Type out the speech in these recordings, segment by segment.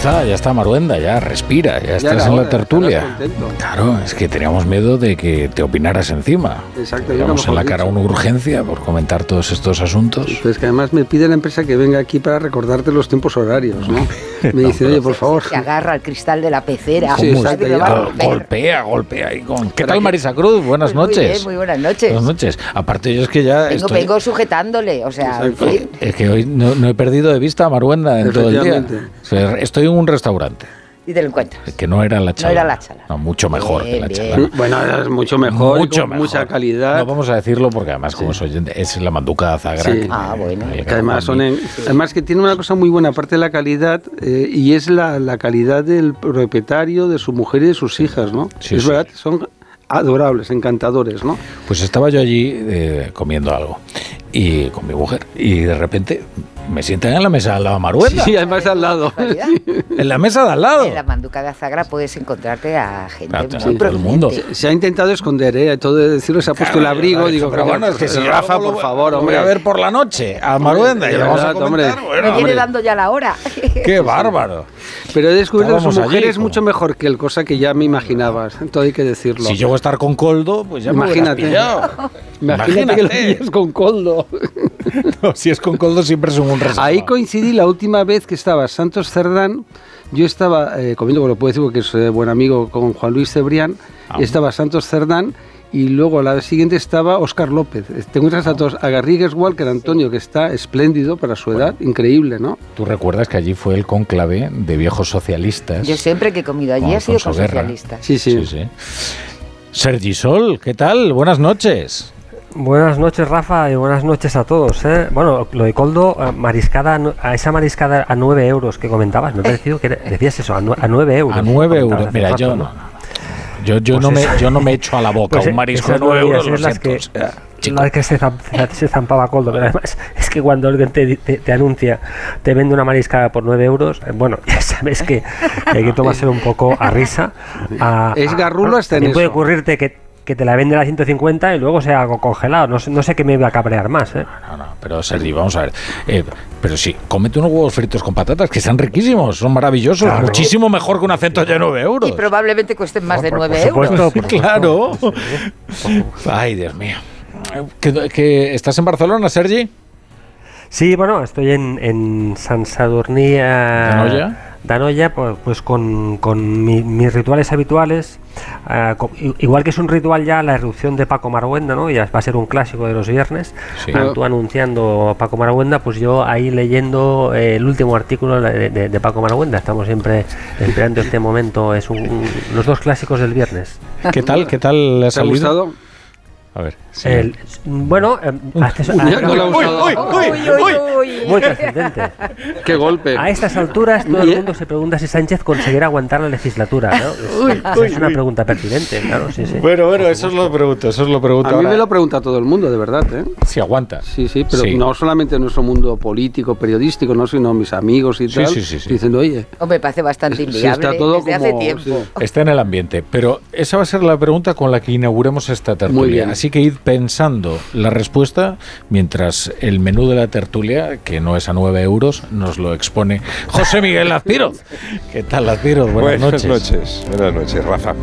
está, ya está Maruenda, ya respira, ya, estás en la tertulia. Claro, es que teníamos miedo de que te opinaras encima. Exacto. Vamos en la cara una urgencia por comentar todos estos asuntos. Pues que además me pide la empresa que venga aquí para recordarte los tiempos horarios, ¿no? Me dice, oye, por favor. Se agarra al cristal de la pecera. Sí, exacto. Golpea, golpea. y con- ¿Qué tal, Marisa Cruz? Buenas Pues muy noches. bien, muy buenas noches. Buenas noches. Aparte, yo es que ya. Vengo, estoy- vengo sujetándole, o sea, en Exacto. fin. Es que hoy no, no he perdido de vista a Maruenda en todo el día. Estoy en un restaurante, y te lo encuentras. que no era la chala. era la chala. No, mucho mejor que la bien. chala. Bueno, es mucho mejor, mucho con mejor. mucha calidad. No vamos a decirlo porque además, como soy oyente, es la manduca de Zagra. Sí. que- Ah, bueno. que- Que además, son en- además que tiene una cosa muy buena, aparte de la calidad, eh, y es la, la calidad del propietario, de su mujer y de sus hijas, ¿no? Sí, es sí. verdad, son adorables, encantadores, ¿no? Pues estaba yo allí eh, comiendo algo y con mi mujer y de repente me sientan en la mesa al lado de Maruenda. Sí, además al lado. En la mesa de al lado. En la manduca de Azagra puedes encontrarte a gente muy todo el mundo. Se ha intentado esconder, ¿eh? Todo de decirlo, se ha puesto el abrigo, digo, pero bueno, es que si Rafa, lo- por favor, hombre. voy a ver por la noche a Maruenda y vamos a verdad, comentar. hombre. bueno, Me viene dando ya la hora. qué bárbaro. Pero he descubierto que su mujer allí, es como- mucho mejor que él, cosa que ya me imaginabas. Todo hay que decirlo. Si llego a estar con Coldo, pues ya me hubieras Imagínate. Imagínate, que lo pillas con Coldo. No, si es con Coldo siempre es un reservado. Ahí coincidí la última vez que estaba Santos Cerdán. Yo estaba eh, comiendo, bueno, lo puedo decir porque es eh, buen amigo con Juan Luis Cebrián. Ah. Estaba Santos Cerdán y luego la siguiente estaba Óscar López. Te encuentras a todos, a Garrigues Walker, Antonio, que está espléndido para su edad, increíble, ¿no? Tú recuerdas que allí fue el conclave de viejos socialistas. Yo siempre que he comido allí ha sido con socialistas. Sí, sí. Sí, sí. Sergi Sol, ¿qué tal? Buenas noches. Buenas noches, Rafa, y buenas noches a todos. ¿eh? Bueno, lo de Coldo, eh, mariscada, a esa mariscada a 9 euros que comentabas, me ha parecido que decías eso, a, nue- a 9 euros. A 9 Comentabas euros. Mira, rato, yo no. Yo, yo, Pues no me, yo no me echo a la boca Pues, un marisco de esas 9 deberían euros. Lo las siento. que, o sea, chico. las que se, se zampaba Coldo, pero además es que cuando alguien te, te- te anuncia, te vende una mariscada por 9 euros, eh, bueno, ya sabes que hay que tomárselo un poco a risa. a- Es a- garrulo hasta en puede eso. ocurrirte que, que te la venden a 150 y luego sea algo congelado. No sé, no sé qué me iba a cabrear más. ¿eh? No, no, pero Sergi, vamos a ver. Eh, pero sí, cómete unos huevos fritos con patatas, que están riquísimos, son maravillosos. Claro. Muchísimo mejor que una centolla de 9 euros. Y probablemente cuesten más de Por- por 9 supuesto, euros. por claro. Ay, Dios mío. ¿Que, que estás en Barcelona, Sergi? Sí, bueno, estoy en, en San Sadurní eh, Danoia, pues, pues con, con mi- mis rituales habituales. eh, igual que es un ritual ya la erupción de Paco Marguenda, ¿no? Ya va a ser un clásico de los viernes. Sí. Tú anunciando Paco Marguenda, pues yo ahí leyendo eh, el último artículo de, de- de Paco Marguenda. Estamos siempre esperando este momento. Es un- un- los dos clásicos del viernes. ¿Qué tal? ¿Qué tal le ha gustado? A ver. sí. El- bueno, hace- muy trascendente. ¡Qué golpe! A estas alturas todo el mundo se pregunta si Sánchez conseguirá aguantar la legislatura. ¿no? Es, una pregunta pertinente, claro, sí, sí. Bueno, bueno, eso os lo pregunto, eso os lo pregunto A mí ahora. me lo pregunta todo el mundo, de verdad, ¿eh? Si aguanta. Sí, sí, pero Sí. no solamente en nuestro mundo político, periodístico, no, sino mis amigos y Sí, tal, sí, sí, sí. diciendo, oye, Hombre, parece bastante Sí, inviable está todo desde hace como- tiempo. sí. Está en el ambiente, pero esa va a ser la pregunta con la que inauguremos esta tertulia. Muy bien. Así que id pensando la respuesta mientras el menú de la tertulia, que no es a 9 euros, nos lo expone José Miguel Lazpiroz. ¿Qué tal, Lazpiroz? Buenas, Buenas noches. noches. Buenas noches, Rafa.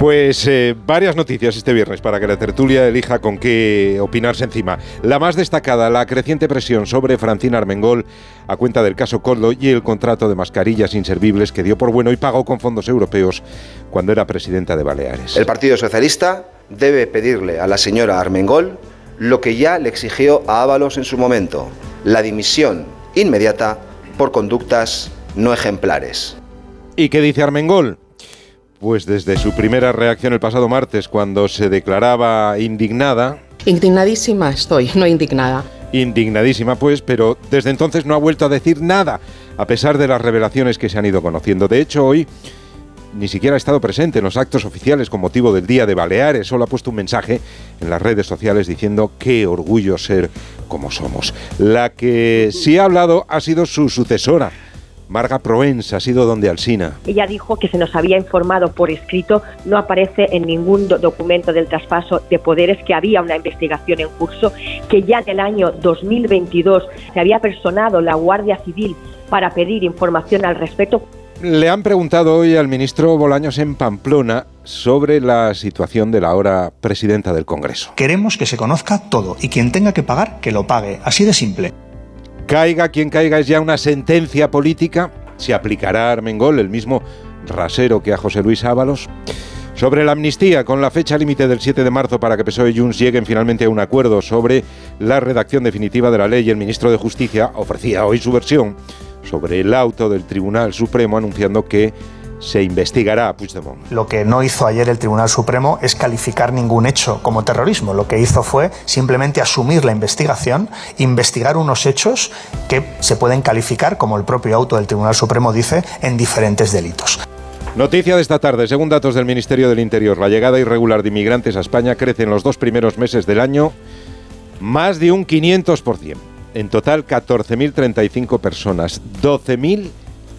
Pues eh, varias noticias este viernes para que la tertulia elija con qué opinarse encima. La más destacada, la creciente presión sobre Francina Armengol a cuenta del caso Coldo y el contrato de mascarillas inservibles que dio por bueno y pagó con fondos europeos cuando era presidenta de Baleares. El Partido Socialista debe pedirle a la señora Armengol lo que ya le exigió a Ábalos en su momento, la dimisión inmediata por conductas no ejemplares. ¿Y qué dice Armengol? Pues desde su primera reacción el pasado martes, cuando se declaraba indignada, Indignadísima estoy, no indignada. indignadísima pues, pero desde entonces no ha vuelto a decir nada, a pesar de las revelaciones que se han ido conociendo. De hecho, hoy ni siquiera ha estado presente en los actos oficiales con motivo del Día de Baleares, solo ha puesto un mensaje en las redes sociales diciendo qué orgullo ser como somos. La que sí ha hablado ha sido su sucesora. Marga Proens ha sido donde Alsina. Ella dijo que se nos había informado por escrito, no aparece en ningún do- documento del traspaso de poderes que había una investigación en curso, que ya en el año 2022 se había personado la Guardia Civil para pedir información al respecto. Le han preguntado hoy al ministro Bolaños en Pamplona sobre la situación de la ahora presidenta del Congreso. Queremos que se conozca todo y quien tenga que pagar, que lo pague. Así de simple. Caiga quien caiga es ya una sentencia política. Se aplicará a Armengol el mismo rasero que a José Luis Ábalos. Sobre la amnistía, con la fecha límite del 7 de marzo para que PSOE y Junts lleguen finalmente a un acuerdo sobre la redacción definitiva de la ley, el ministro de Justicia ofrecía hoy su versión sobre el auto del Tribunal Supremo anunciando que se investigará a Puigdemont. Lo que no hizo ayer el Tribunal Supremo es calificar ningún hecho como terrorismo. Lo que hizo fue simplemente asumir la investigación, investigar unos hechos que se pueden calificar, como el propio auto del Tribunal Supremo dice, en diferentes delitos. Noticia de esta tarde, según datos del Ministerio del Interior, la llegada irregular de inmigrantes a España crece en los dos primeros meses del año más de un 500%. En total, 14.035 personas. 12.000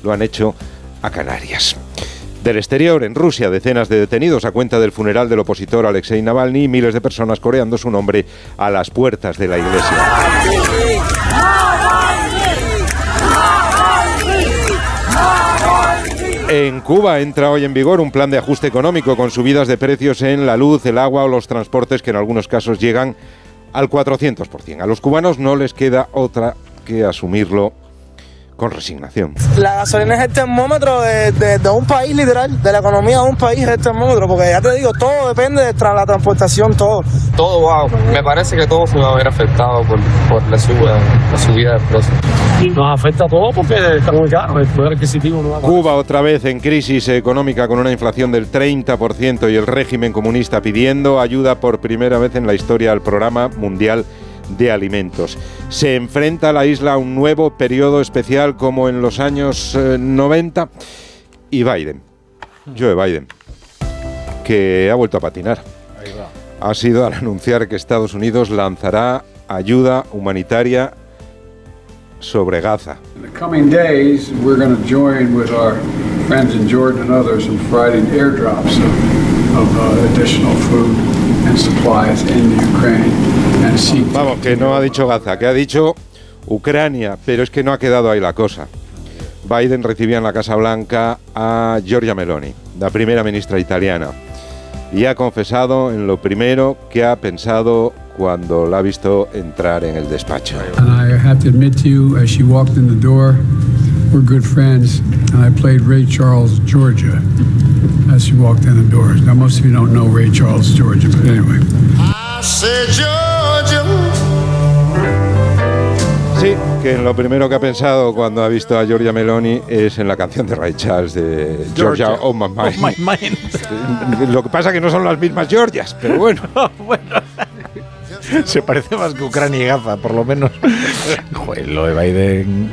lo han hecho a Canarias. Del exterior, en Rusia, decenas de detenidos a cuenta del funeral del opositor Alexei Navalny y miles de personas coreando su nombre a las puertas de la iglesia. En Cuba entra hoy en vigor un plan de ajuste económico con subidas de precios en la luz, el agua o los transportes que en algunos casos llegan al 400%. A los cubanos no les queda otra que asumirlo con resignación. La gasolina es el termómetro de, de- de un país, literal, de la economía de un país es el termómetro, porque ya te digo, todo depende de tra- la transportación, todo. Todo, wow. Me parece que todo se va a ver afectado por, por la, subida, la subida de precios. Nos afecta a todos porque está muy caro, el poder adquisitivo no va a Cuba otra vez en crisis económica con una inflación del 30% y el régimen comunista pidiendo ayuda por primera vez en la historia al programa mundial de alimentos. Se enfrenta la isla a un nuevo periodo especial como en los años eh, 90 y Biden, Joe Biden, que ha vuelto a patinar. Ha sido al anunciar que Estados Unidos lanzará ayuda humanitaria sobre Gaza. In the coming days, we're going to join with our friends in Jordan and others in providing airdrops of, of uh, additional food and supplies in Ukraine and seek Vamos, que no ha dicho Gaza, que ha dicho Ucrania, pero es que no ha quedado ahí la cosa. Biden recibía en la Casa Blanca a Giorgia Meloni, la primera ministra italiana, y ha confesado en lo primero que ha pensado cuando la ha visto entrar en el despacho. And I have to admit to you, as she walked in the door, we're good friends, and I played Ray Charles, Georgia, as she walked in the door. Now, most of you don't know Ray Charles, Georgia, but anyway. Sí, que lo primero que ha pensado cuando ha visto a Giorgia Meloni es en la canción de Ray Charles de Georgia Georgia, on My Mind. on my mind. Lo que pasa que no son las mismas Georgias, pero bueno. Se parece más que Ucrania y Gaza, por lo menos. Joder, lo de Biden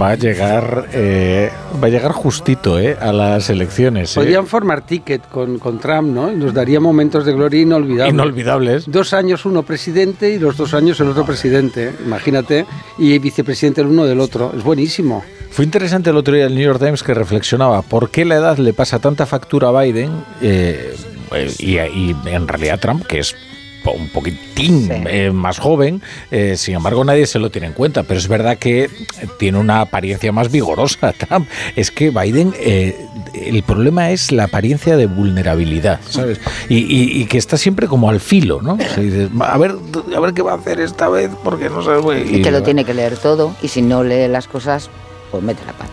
va a llegar, eh, va a llegar justito eh, a las elecciones. eh. Podrían formar ticket con, con Trump, ¿no? Y nos daría momentos de gloria inolvidables. Inolvidables. Dos años uno presidente y los dos años el otro presidente, imagínate, y vicepresidente el uno del otro. Es buenísimo. Fue interesante el otro día el New York Times que reflexionaba por qué la edad le pasa tanta factura a Biden eh, eh, y, y en realidad Trump, que es un poquitín eh, más joven, eh, sin embargo nadie se lo tiene en cuenta, pero es verdad que tiene una apariencia más vigorosa Trump. Es que Biden, eh, el problema es la apariencia de vulnerabilidad, ¿sabes? Y, y- y que está siempre como al filo, ¿no? O sea, dices, a ver, a ver qué va a hacer esta vez, porque no sabe. Y que lo tiene que leer todo y si no lee las cosas, pues mete la pata.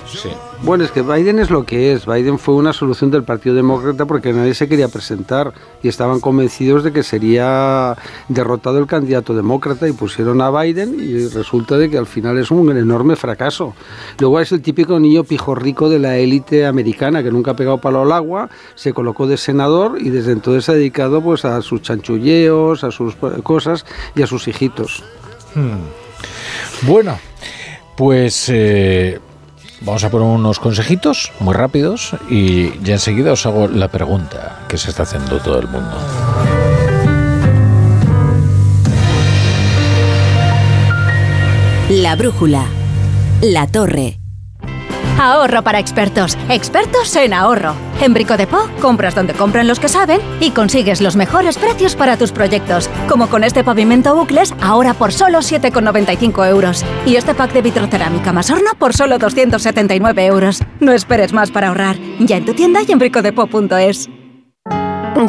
Bueno, es que Biden es lo que es. Biden fue una solución del Partido Demócrata porque nadie se quería presentar y estaban convencidos de que sería derrotado el candidato demócrata y pusieron a Biden y resulta de que al final es un enorme fracaso. Luego es el típico niño pijorrico de la élite americana que nunca ha pegado palo al agua, se colocó de senador y desde entonces se ha dedicado pues a sus chanchulleos, a sus eh, cosas y a sus hijitos. Hmm. Bueno, pues eh, vamos a poner unos consejitos muy rápidos y ya enseguida os hago la pregunta que se está haciendo todo el mundo. La brújula. La torre. Ahorro para expertos. Expertos en ahorro. En Brico de Po, compras donde compran los que saben y consigues los mejores precios para tus proyectos. Como con este pavimento bucles, ahora por solo 7,95 euros. Y este pack de vitrocerámica más horno por solo 279 euros. No esperes más para ahorrar. Ya en tu tienda y en bricodepo.es.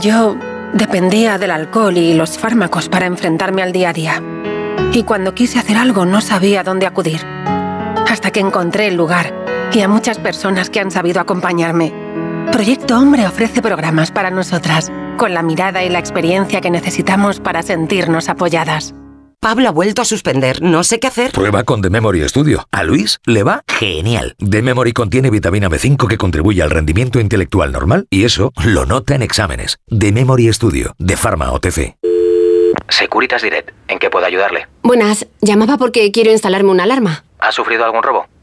Yo dependía del alcohol y los fármacos para enfrentarme al día a día. Y cuando quise hacer algo no sabía dónde acudir. Hasta que encontré el lugar y a muchas personas que han sabido acompañarme. Proyecto Hombre ofrece programas para nosotras, con la mirada y la experiencia que necesitamos para sentirnos apoyadas. Pablo ha vuelto a suspender, no sé qué hacer. Prueba con The Memory Studio. A Luis le va genial. The Memory contiene vitamina B5 que contribuye al rendimiento intelectual normal y eso lo nota en exámenes. The Memory Studio, de Pharma OTC. Securitas Direct, ¿en qué puedo ayudarle? Buenas, llamaba porque quiero instalarme una alarma. ¿Ha sufrido algún robo?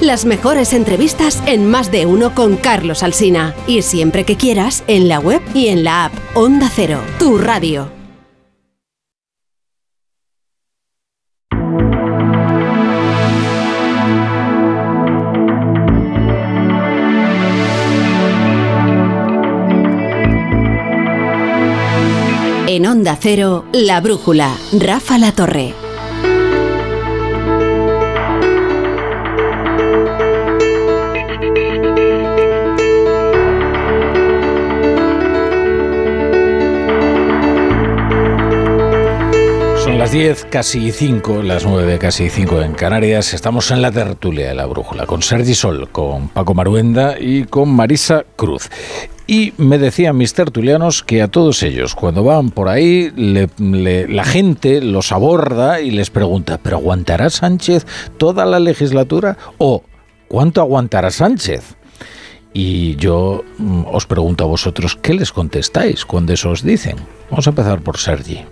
las mejores entrevistas en Más de uno con Carlos Alsina. Y siempre que quieras, en la web y en la app. Onda Cero, tu radio. En Onda Cero, La Brújula, Rafa La Torre. Las 10, casi 5, las 9, casi 5 en Canarias. Estamos en la tertulia de la brújula con Sergi Sol, con Paco Maruenda y con Marisa Cruz. Y me decían mis tertulianos que a todos ellos, cuando van por ahí, la gente los aborda y les pregunta, ¿pero aguantará Sánchez toda la legislatura? ¿O cuánto aguantará Sánchez? Y yo mm, os pregunto a vosotros, ¿qué les contestáis cuando eso os dicen? Vamos a empezar por Sergi.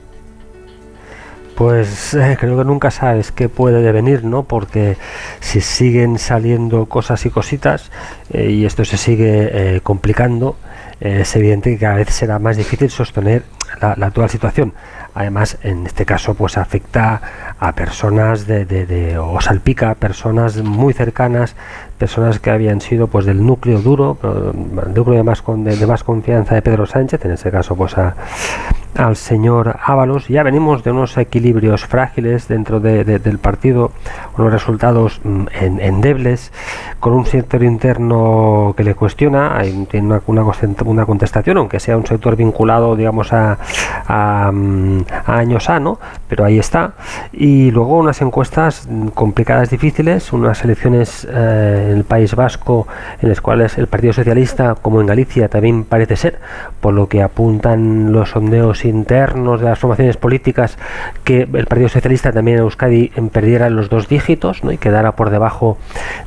Pues eh, creo que nunca sabes qué puede devenir, ¿no? Porque si siguen saliendo cosas y cositas eh, y esto se sigue eh, complicando, eh, es evidente que cada vez será más difícil sostener la, la actual situación. Además, en este caso, pues afecta a personas de, de- de- o salpica a personas muy cercanas, personas que habían sido pues del núcleo duro, el núcleo de más, con- de, más confianza de Pedro Sánchez, en este caso, pues a, al señor Ábalos. Ya venimos de unos equilibrios frágiles dentro de- de- del partido, unos resultados mm, en- endebles, con un sector interno que le cuestiona, hay, tiene una, una una contestación, aunque sea un sector vinculado, digamos, a, a, mm, a pero ahí está. Y luego unas encuestas mm, complicadas, difíciles, unas elecciones eh, en el País Vasco en las cuales el Partido Socialista, como en Galicia, también parece ser, por lo que apuntan los sondeos internos de las formaciones políticas, que el Partido Socialista también en Euskadi perdiera los dos dígitos ¿no? y quedara por debajo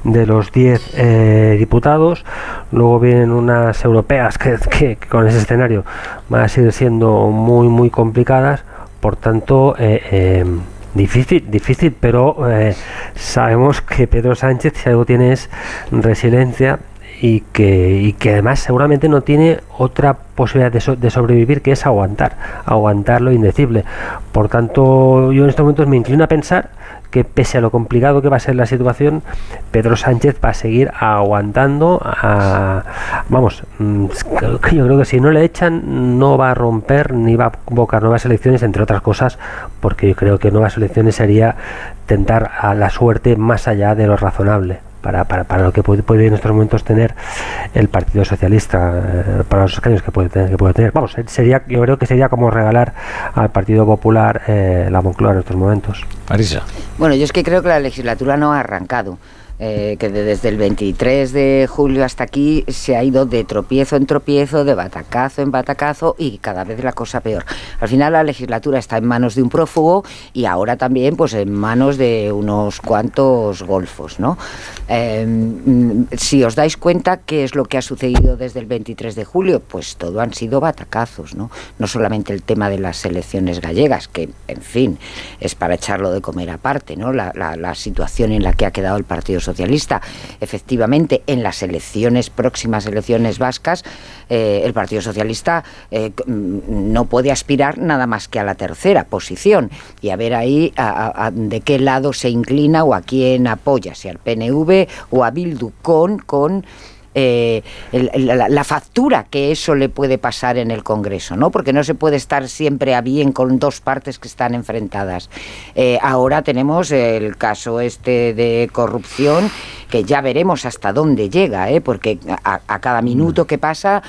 de los 10 eh, diputados. Luego vienen unas europeas que con ese escenario van a seguir siendo muy, muy complicadas. Por tanto, eh, eh, difícil, difícil, pero eh, sabemos que Pedro Sánchez, si algo tiene es resiliencia y que, y que además seguramente no tiene otra posibilidad de, so- de sobrevivir que es aguantar, aguantar lo indecible. Por tanto, yo en estos momentos me inclino a pensar que pese a lo complicado que va a ser la situación, Pedro Sánchez va a seguir aguantando. A, vamos, mm, yo creo que si no le echan, no va a romper ni va a convocar nuevas elecciones, entre otras cosas, porque yo creo que nuevas elecciones sería tentar a la suerte más allá de lo razonable. Para, para, para lo que puede, puede en estos momentos tener el Partido Socialista, eh, para los escaños que puede tener, que puede tener. Vamos, sería, yo creo que sería como regalar al Partido Popular eh, la Moncloa en estos momentos. Marisa. Bueno, yo es que creo que la legislatura no ha arrancado. Eh, que desde el 23 de julio hasta aquí se ha ido de tropiezo en tropiezo, de batacazo en batacazo y cada vez la cosa peor. Al final la legislatura está en manos de un prófugo y ahora también pues en manos de unos cuantos golfos, ¿no? Eh, si os dais cuenta qué es lo que ha sucedido desde el 23 de julio, pues todo han sido batacazos, ¿no? No solamente el tema de las elecciones gallegas, que en fin es para echarlo de comer aparte, ¿no? La, la situación en la que ha quedado el Partido Socialista. Efectivamente, en las elecciones, próximas elecciones vascas, eh, el Partido Socialista eh, no puede aspirar nada más que a la tercera posición y a ver ahí de qué lado se inclina o a quién apoya, si al PNV o a Bildu con, con eh, la, factura que eso le puede pasar en el Congreso, ¿no? Porque no se puede estar siempre a bien con dos partes que están enfrentadas. Eh, ahora tenemos el caso este de corrupción que ya veremos hasta dónde llega, ¿eh? porque a, cada mm. minuto que pasa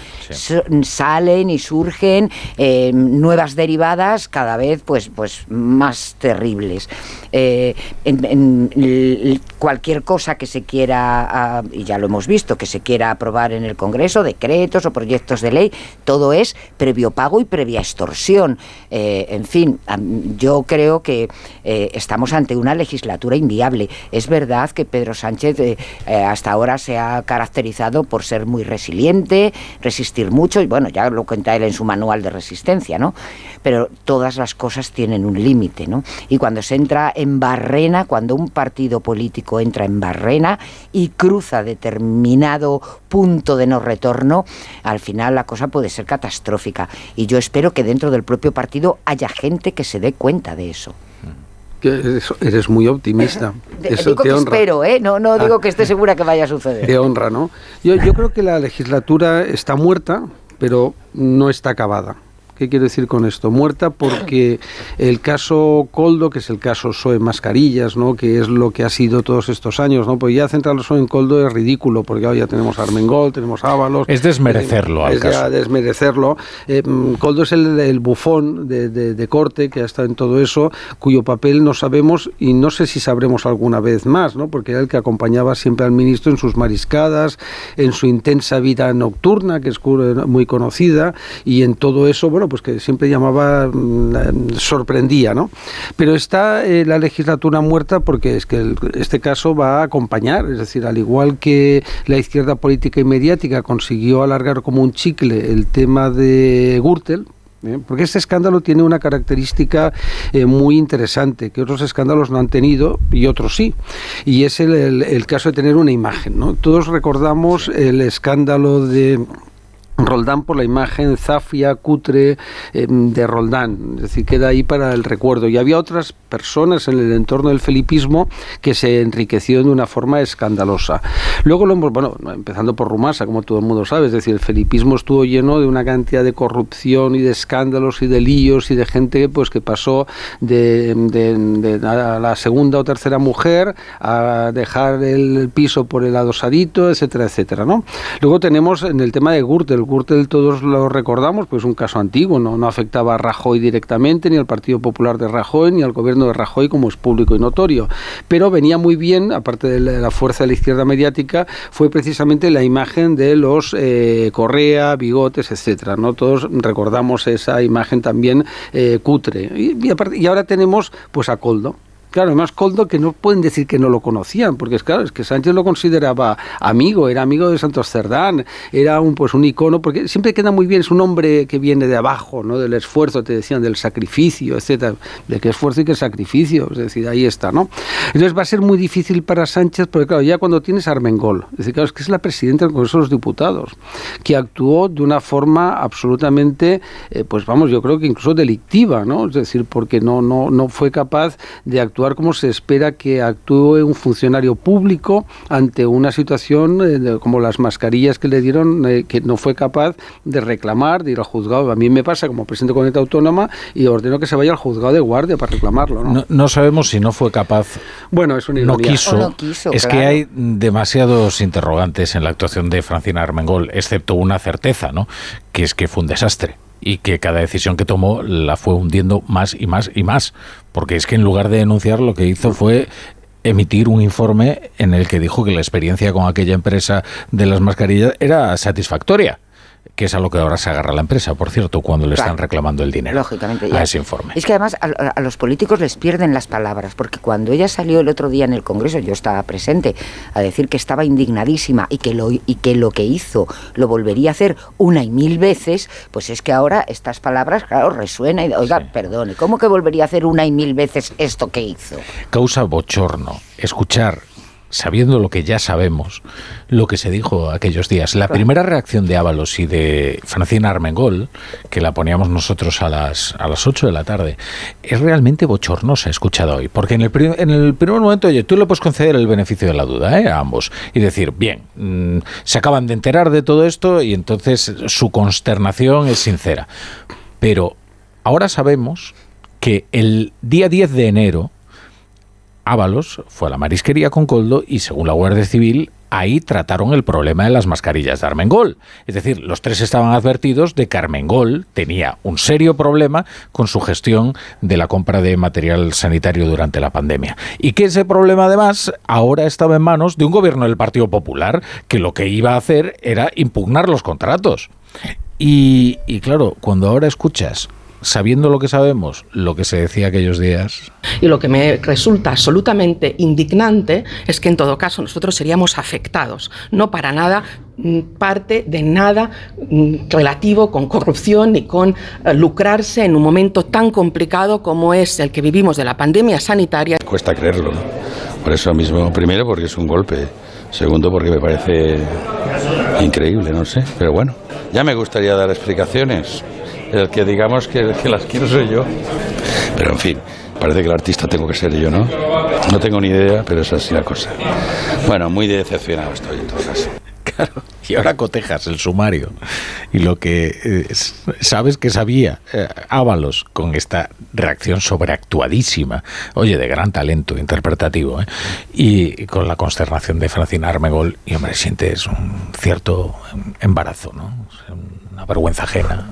salen y surgen eh, nuevas derivadas cada vez pues, pues más terribles. Eh, en, cualquier cosa que se quiera, ah, y ya lo hemos visto, que se quiera aprobar en el Congreso, decretos o proyectos de ley, todo es previo pago y previa extorsión. en fin, yo creo que estamos ante una legislatura inviable. Es verdad que Pedro Sánchez eh, hasta ahora se ha caracterizado por ser muy resiliente, resistir mucho, y bueno, ya lo cuenta él en su manual de resistencia, ¿no? Pero todas las cosas tienen un límite, ¿no? Y cuando se entra en barrena, cuando un partido político entra en barrena y cruza determinado punto de no retorno, al final la cosa puede ser catastrófica. Y yo espero que dentro del propio partido haya gente que se dé cuenta de eso eres, muy optimista. Eso digo que espero, ¿eh? No, no digo ah. que esté segura que vaya a suceder. De honra, ¿no? Yo, yo creo que la legislatura está muerta, pero no está acabada. ¿Qué quiero decir con esto? Muerta porque el caso Coldo, que es el caso SOE Mascarillas, ¿no? que es lo que ha sido todos estos años, ¿no? pues ya centrarlo solo en Coldo es ridículo, porque ahora ya tenemos Armengol, tenemos Ábalos. Es desmerecerlo, es ya desmerecerlo. Eh, mm, Coldo es el, bufón de, corte que ha estado en todo eso, cuyo papel no sabemos y no sé si sabremos alguna vez más, ¿no? porque era el que acompañaba siempre al ministro en sus mariscadas, en su intensa vida nocturna, que es muy conocida, y en todo eso, bueno, pues que siempre llamaba, mm, sorprendía, ¿no? Pero está eh, la legislatura muerta porque es que este caso va a acompañar, es decir, al igual que la izquierda política y mediática consiguió alargar como un chicle el tema de Gürtel, ¿eh? porque este escándalo tiene una característica eh, muy interesante que otros escándalos no han tenido y otros sí, y es el, el caso de tener una imagen. ¿no? Todos recordamos el escándalo de Roldán por la imagen zafia, cutre em, de Roldán, es decir, queda ahí para el recuerdo. Y había otras personas en el entorno del felipismo que se enriquecieron de una forma escandalosa. Luego lo hemos, bueno, empezando por Rumasa, como todo el mundo sabe, es decir, el felipismo estuvo lleno de una cantidad de corrupción y de escándalos y de líos y de gente pues que pasó de, de, la segunda o tercera mujer a dejar el piso por el adosadito, etcétera, etcétera, ¿no? Luego tenemos en el tema de Gürtel, Gürtel todos lo recordamos, pues un caso antiguo, no, no afectaba a Rajoy directamente, ni al Partido Popular de Rajoy, ni al gobierno de Rajoy, como es público y notorio. Pero venía muy bien, aparte de la fuerza de la izquierda mediática, fue precisamente la imagen de los eh, Correa, bigotes, etcétera. ¿no? Todos recordamos esa imagen también eh, cutre. Y, y ahora tenemos pues a Coldo. Claro, además Coldo que no pueden decir que no lo conocían, porque es claro, es que Sánchez lo consideraba amigo, era amigo de Santos Cerdán, era un pues un icono, porque siempre queda muy bien, es un hombre que viene de abajo, ¿no? Del esfuerzo, te decían, del sacrificio, etcétera, de qué esfuerzo y qué sacrificio, es decir, ahí está, ¿no? Entonces va a ser muy difícil para Sánchez, porque claro, ya cuando tienes a Armengol, es decir, claro, es que es la presidenta del Congreso de los Diputados, que actuó de una forma absolutamente, eh, pues vamos, yo creo que incluso delictiva, ¿no? Es decir, porque no, no, no fue capaz de actuar como se espera que actúe un funcionario público ante una situación eh, como las mascarillas que le dieron, eh, que no fue capaz de reclamar, de ir al juzgado. A mí me pasa como presidente de comunidad autónoma y ordeno que se vaya al juzgado de guardia para reclamarlo. No, no, sabemos si no fue capaz. Bueno, es no quiso. es que hay demasiados interrogantes en la actuación de Francina Armengol, excepto una certeza, ¿no? que es que fue un desastre y que cada decisión que tomó la fue hundiendo más y más y más. Porque es que en lugar de denunciar lo que hizo fue emitir un informe en el que dijo que la experiencia con aquella empresa de las mascarillas era satisfactoria que es a lo que ahora se agarra la empresa, por cierto, cuando le están reclamando el dinero Lógicamente. a ese informe. Es que además a, a los políticos les pierden las palabras, porque cuando ella salió el otro día en el Congreso, yo estaba presente, a decir que estaba indignadísima y que lo, y que, lo que hizo lo volvería a hacer una y mil veces, pues es que ahora estas palabras, claro, resuenan y, oiga, perdone, ¿cómo que volvería a hacer una y mil veces esto que hizo? Causa bochorno escuchar sabiendo lo que ya sabemos, lo que se dijo aquellos días. La primera reacción de Ábalos y de Francina Armengol, que la poníamos nosotros a las, a las 8 de la tarde, es realmente bochornosa escuchada hoy. Porque en el, en el primer momento, oye, tú le puedes conceder el beneficio de la duda ¿eh? a ambos y decir, bien, mm, se acaban de enterar de todo esto y entonces su consternación es sincera. Pero ahora sabemos que el día 10 de enero, Ábalos fue a la marisquería con Coldo y según la Guardia Civil ahí trataron el problema de las mascarillas de Armengol. Es decir, los tres estaban advertidos de que Armengol tenía un serio problema con su gestión de la compra de material sanitario durante la pandemia. Y que ese problema además ahora estaba en manos de un gobierno del Partido Popular que lo que iba a hacer era impugnar los contratos. Y, y claro, cuando ahora escuchas, sabiendo lo que sabemos, lo que se decía aquellos días, Y lo que me resulta absolutamente indignante es que en todo caso nosotros seríamos afectados, no para nada mm, parte de nada mm, relativo con corrupción ni con eh, lucrarse en un momento tan complicado como es el que vivimos de la pandemia sanitaria. Cuesta creerlo, ¿no? Por eso mismo, primero porque es un golpe, segundo porque me parece increíble, no sé, pero bueno, ya me gustaría dar explicaciones. El que digamos que, que las quiero soy yo. Pero en fin, parece que el artista tengo que ser yo, ¿no? No tengo ni idea, pero es así la cosa. Bueno, muy decepcionado estoy en todo caso. Claro, y ahora cotejas el sumario y lo que eh, sabes que sabía eh, Ábalos con esta reacción sobreactuadísima, oye, de gran talento interpretativo, ¿eh? y, con la consternación de Francina Armengol, y hombre, sientes un cierto embarazo, ¿no? Una vergüenza ajena.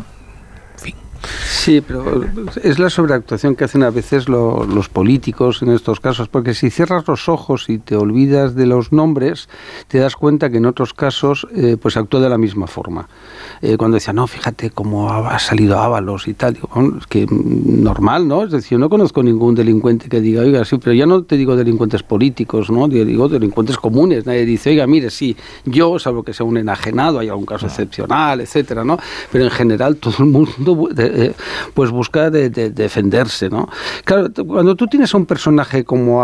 Sí, pero es la sobreactuación que hacen a veces lo- los políticos en estos casos, porque si cierras los ojos y te olvidas de los nombres, te das cuenta que en otros casos eh, pues actúa de la misma forma. Eh, cuando decía, no, fíjate cómo ha, salido Ábalos y tal, digo, "Bueno, es que normal, ¿no? Es decir, yo no conozco ningún delincuente que diga, oiga, sí, pero ya no te digo delincuentes políticos, ¿no? Digo delincuentes comunes. Nadie dice, oiga, mire, sí, yo, salvo que sea un enajenado, hay algún caso excepcional, etcétera, ¿no? Pero en general todo el mundo eh, pues busca de, de- defenderse, ¿no? Claro, cuando tú tienes a un personaje como,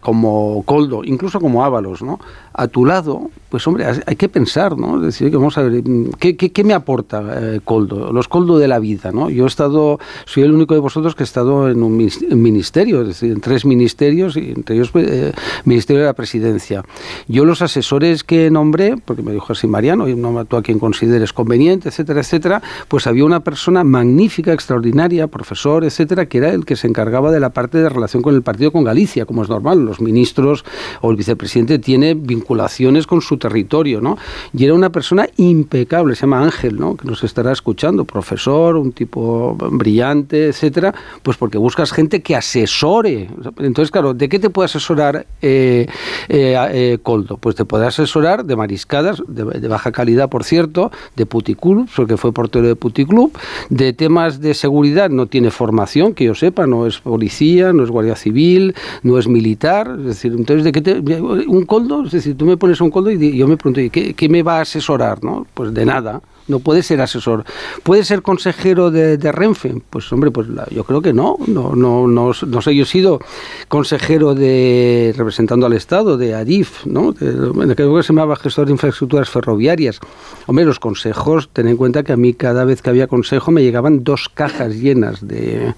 como Coldo, incluso como Ábalos, ¿no? A tu lado, pues hombre, hay que pensar, ¿no? Es decir, que vamos a ver, ¿qué, qué- me aporta eh, Coldo? Los Coldo de la vida, ¿no? Yo he estado, soy el único de vosotros que he estado en un ministerio, es decir, en tres ministerios, y entre ellos pues, eh, Ministerio de la Presidencia. Yo los asesores que nombré, porque me dijo así Mariano, y no tú a quien consideres conveniente, etcétera, etcétera, pues había una persona magnífica, extraordinaria, profesor, etcétera, que era el que se encargaba de la parte de relación con el partido con Galicia, como es normal. Los ministros o el vicepresidente tiene vinculaciones con su territorio, ¿no? Y era una persona impecable, se llama Ángel, ¿no? Que nos estará escuchando, profesor, un tipo brillante, etcétera, pues porque buscas gente que asesore. Entonces, claro, ¿de qué te puede asesorar eh, eh, eh, Coldo? Pues te puede asesorar de mariscadas, de, de baja calidad, por cierto, de puticlub, porque fue portero de puticlub, de temas de seguridad no tiene formación, que yo sepa, no es policía, no es guardia civil, no es militar, es decir, entonces, ¿de qué te, un coldo? Es decir, tú me pones un coldo y yo me pregunto, ¿y qué, qué me va a asesorar? ¿no? Pues de nada. No puede ser asesor. ¿Puede ser consejero de, Renfe? Pues hombre, pues yo creo que no. No, no, no, no sé, yo he sido consejero de representando al Estado de Adif, ¿no? De- creo que se llamaba gestor de infraestructuras ferroviarias. Hombre, los consejos, ten en cuenta que a mí cada vez que había consejo me llegaban dos cajas llenas de,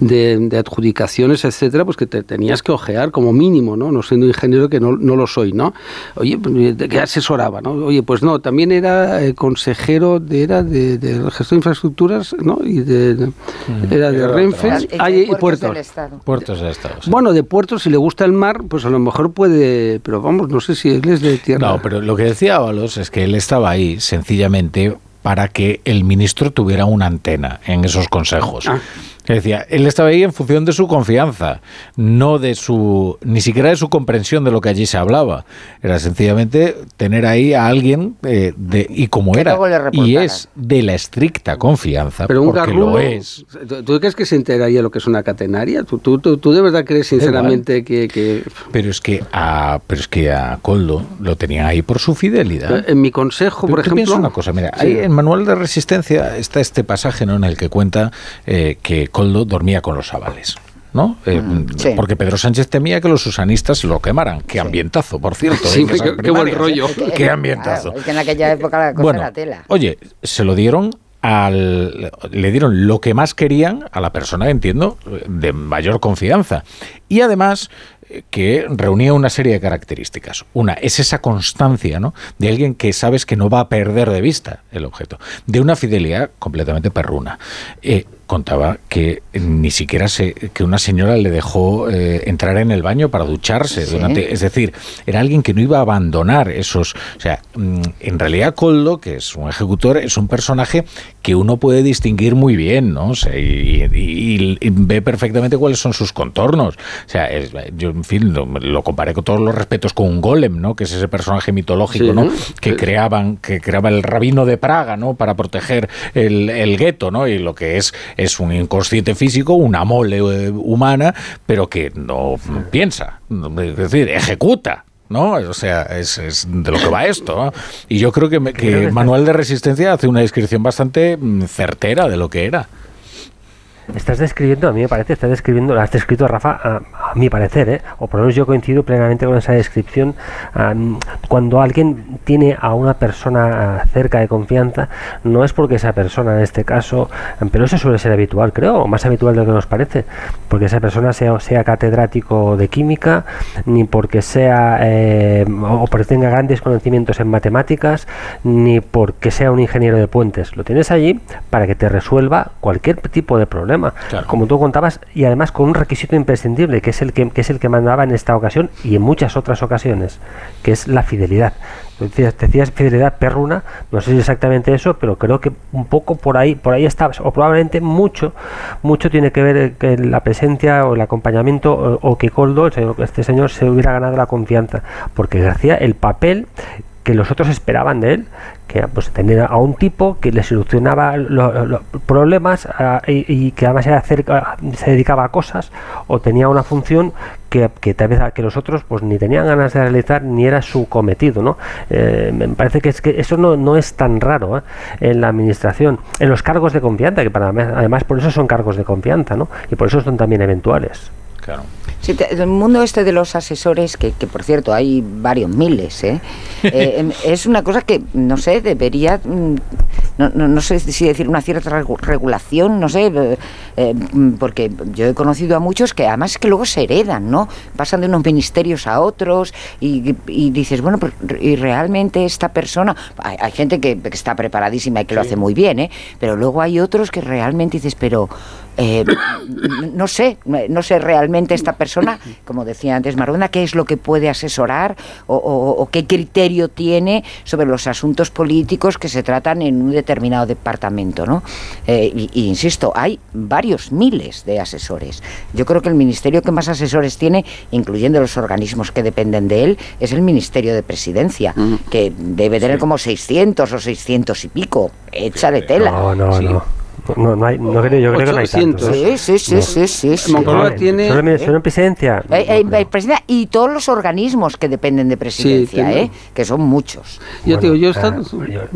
de, adjudicaciones, etcétera, pues que te tenías que ojear como mínimo, ¿no? No siendo ingeniero que no, no lo soy, ¿no? Oye, pues, ¿de qué asesoraba, no? Oye, pues no, también era eh, de, era de, de gestor de infraestructuras, ¿no? Y de, de- era de Renfe otra. ah, y- y puertos. Puertos de Estado. sí. Bueno, de puertos, si le gusta el mar, pues a lo mejor puede, pero vamos, no sé si él es de tierra. No, pero lo que decía Ábalos es que él estaba ahí sencillamente para que el ministro tuviera una antena en esos consejos. Que decía, él estaba ahí en función de su confianza, no de su, ni siquiera de su comprensión de lo que allí se hablaba. Era sencillamente tener ahí a alguien eh, de, y como era, y es de la estricta confianza, Pero un porque garrulo, lo es. ¿tú- ¿tú crees que se enteraría lo que es una catenaria? ¿Tú, tú, tú, tú de verdad crees sinceramente que, que- Pero es que a, pero es que a Coldo lo tenían ahí por su fidelidad. En mi consejo, por Tú- tú ejemplo... piensa una cosa, mira, Sí. ahí en Manual de Resistencia está este pasaje ¿no? en el que cuenta eh, que Coldo dormía con los avales. ¿no? Eh, sí. Porque Pedro Sánchez temía que los susanistas lo quemaran. Qué ambientazo, por cierto. Sí, esas qué- qué buen primarias, rollo. ¿eh? Qué ambientazo. Claro, es que en aquella época la cosa Bueno, era tela. Oye, se lo dieron al le dieron lo que más querían a la persona, entiendo, de mayor confianza. Y además eh, que reunía una serie de características. Una es esa constancia, ¿no? De alguien que sabes que no va a perder de vista el objeto, de una fidelidad completamente perruna. Eh, contaba que ni siquiera se, que una señora le dejó eh, entrar en el baño para ducharse Sí. durante, es decir, era alguien que no iba a abandonar esos, o sea, mm, en realidad Coldo, que es un ejecutor, es un personaje que uno puede distinguir muy bien, ¿no? O sea, y, y- y ve perfectamente cuáles son sus contornos. O sea, es- yo, en fin, lo, lo comparé con todos los respetos con un golem, ¿no? Que es ese personaje mitológico, Sí. ¿no? Que Sí. creaban, que creaba el rabino de Praga, ¿no? Para proteger el, el gueto, ¿no? Y lo que es es un inconsciente físico, una mole eh, humana, pero que no piensa, es decir, ejecuta. ¿No? O sea, es, es de lo que va esto. ¿no? Y yo creo que, me- que Manual de Resistencia hace una descripción bastante mm, certera de lo que era. Estás describiendo, a mí me parece, estás describiendo, lo has descrito Rafa, a, mi parecer, ¿eh? o por lo menos yo coincido plenamente con esa descripción. am, cuando alguien tiene a una persona ah, cerca de confianza, no es porque esa persona en este caso, pero eso suele ser habitual, creo, o más habitual de lo que nos parece, porque esa persona sea, sea catedrático de química, ni porque sea, eh, o porque tenga grandes conocimientos en matemáticas, ni porque sea un ingeniero de puentes. Lo tienes allí para que te resuelva cualquier tipo de problema, como tú contabas, y además con un requisito imprescindible, que es el que, que es el que mandaba en esta ocasión y en muchas otras ocasiones, que es la fidelidad. Decías, decías fidelidad perruna, no sé si exactamente eso, pero creo que un poco por ahí, por ahí está, o probablemente mucho, mucho tiene que ver eh, que la presencia o el acompañamiento o, o que Coldo, este señor, se hubiera ganado la confianza, porque ejercía el papel que los otros esperaban de él, que pues tener a un tipo que le solucionaba lo- los problemas ah, y, que además era cerca- se dedicaba a cosas o tenía una función que, que tal vez que los otros pues ni tenían ganas de realizar ni era su cometido, ¿no? Eh, me parece que es que eso no, no es tan raro ¿eh? en la administración, en los cargos de confianza, que para además por eso son cargos de confianza, ¿no? Y por eso son también eventuales. Claro. Sí, te- el mundo este de los asesores, que, que por cierto hay varios miles, ¿eh? Eh, em, es una cosa que, no sé, debería, mm, no, no, no sé si decir una cierta regu- regulación, no sé, eh, mm, porque yo he conocido a muchos que además es que luego se heredan, ¿no? Pasan de unos ministerios a otros y, y dices, bueno, pero, y realmente esta persona, hay, hay gente que, que está preparadísima y que lo hace muy bien, ¿eh? Pero luego hay otros que realmente dices, pero... eh, no sé, no sé realmente esta persona, como decía antes Maruna, qué es lo que puede asesorar o, o- o qué criterio tiene sobre los asuntos políticos que se tratan en un determinado departamento, ¿no? Eh, y, y insisto, hay varios miles de asesores. Yo creo que el ministerio que más asesores tiene, incluyendo los organismos que dependen de él, es el Ministerio de Presidencia, que debe tener como 600 o 600 y pico. Échale tela. No, no, no. No, no hay, no creo, yo creo que no hay tantos. Sí, sí, sí, sí, sí, sí. Moncloa tiene... Solo, mi- solo en presidencia. Eh, eh, eh, presidencia y todos los organismos que dependen de presidencia, tiene- ¿eh? que son muchos. Yo te digo, yo Bueno, esta- ah,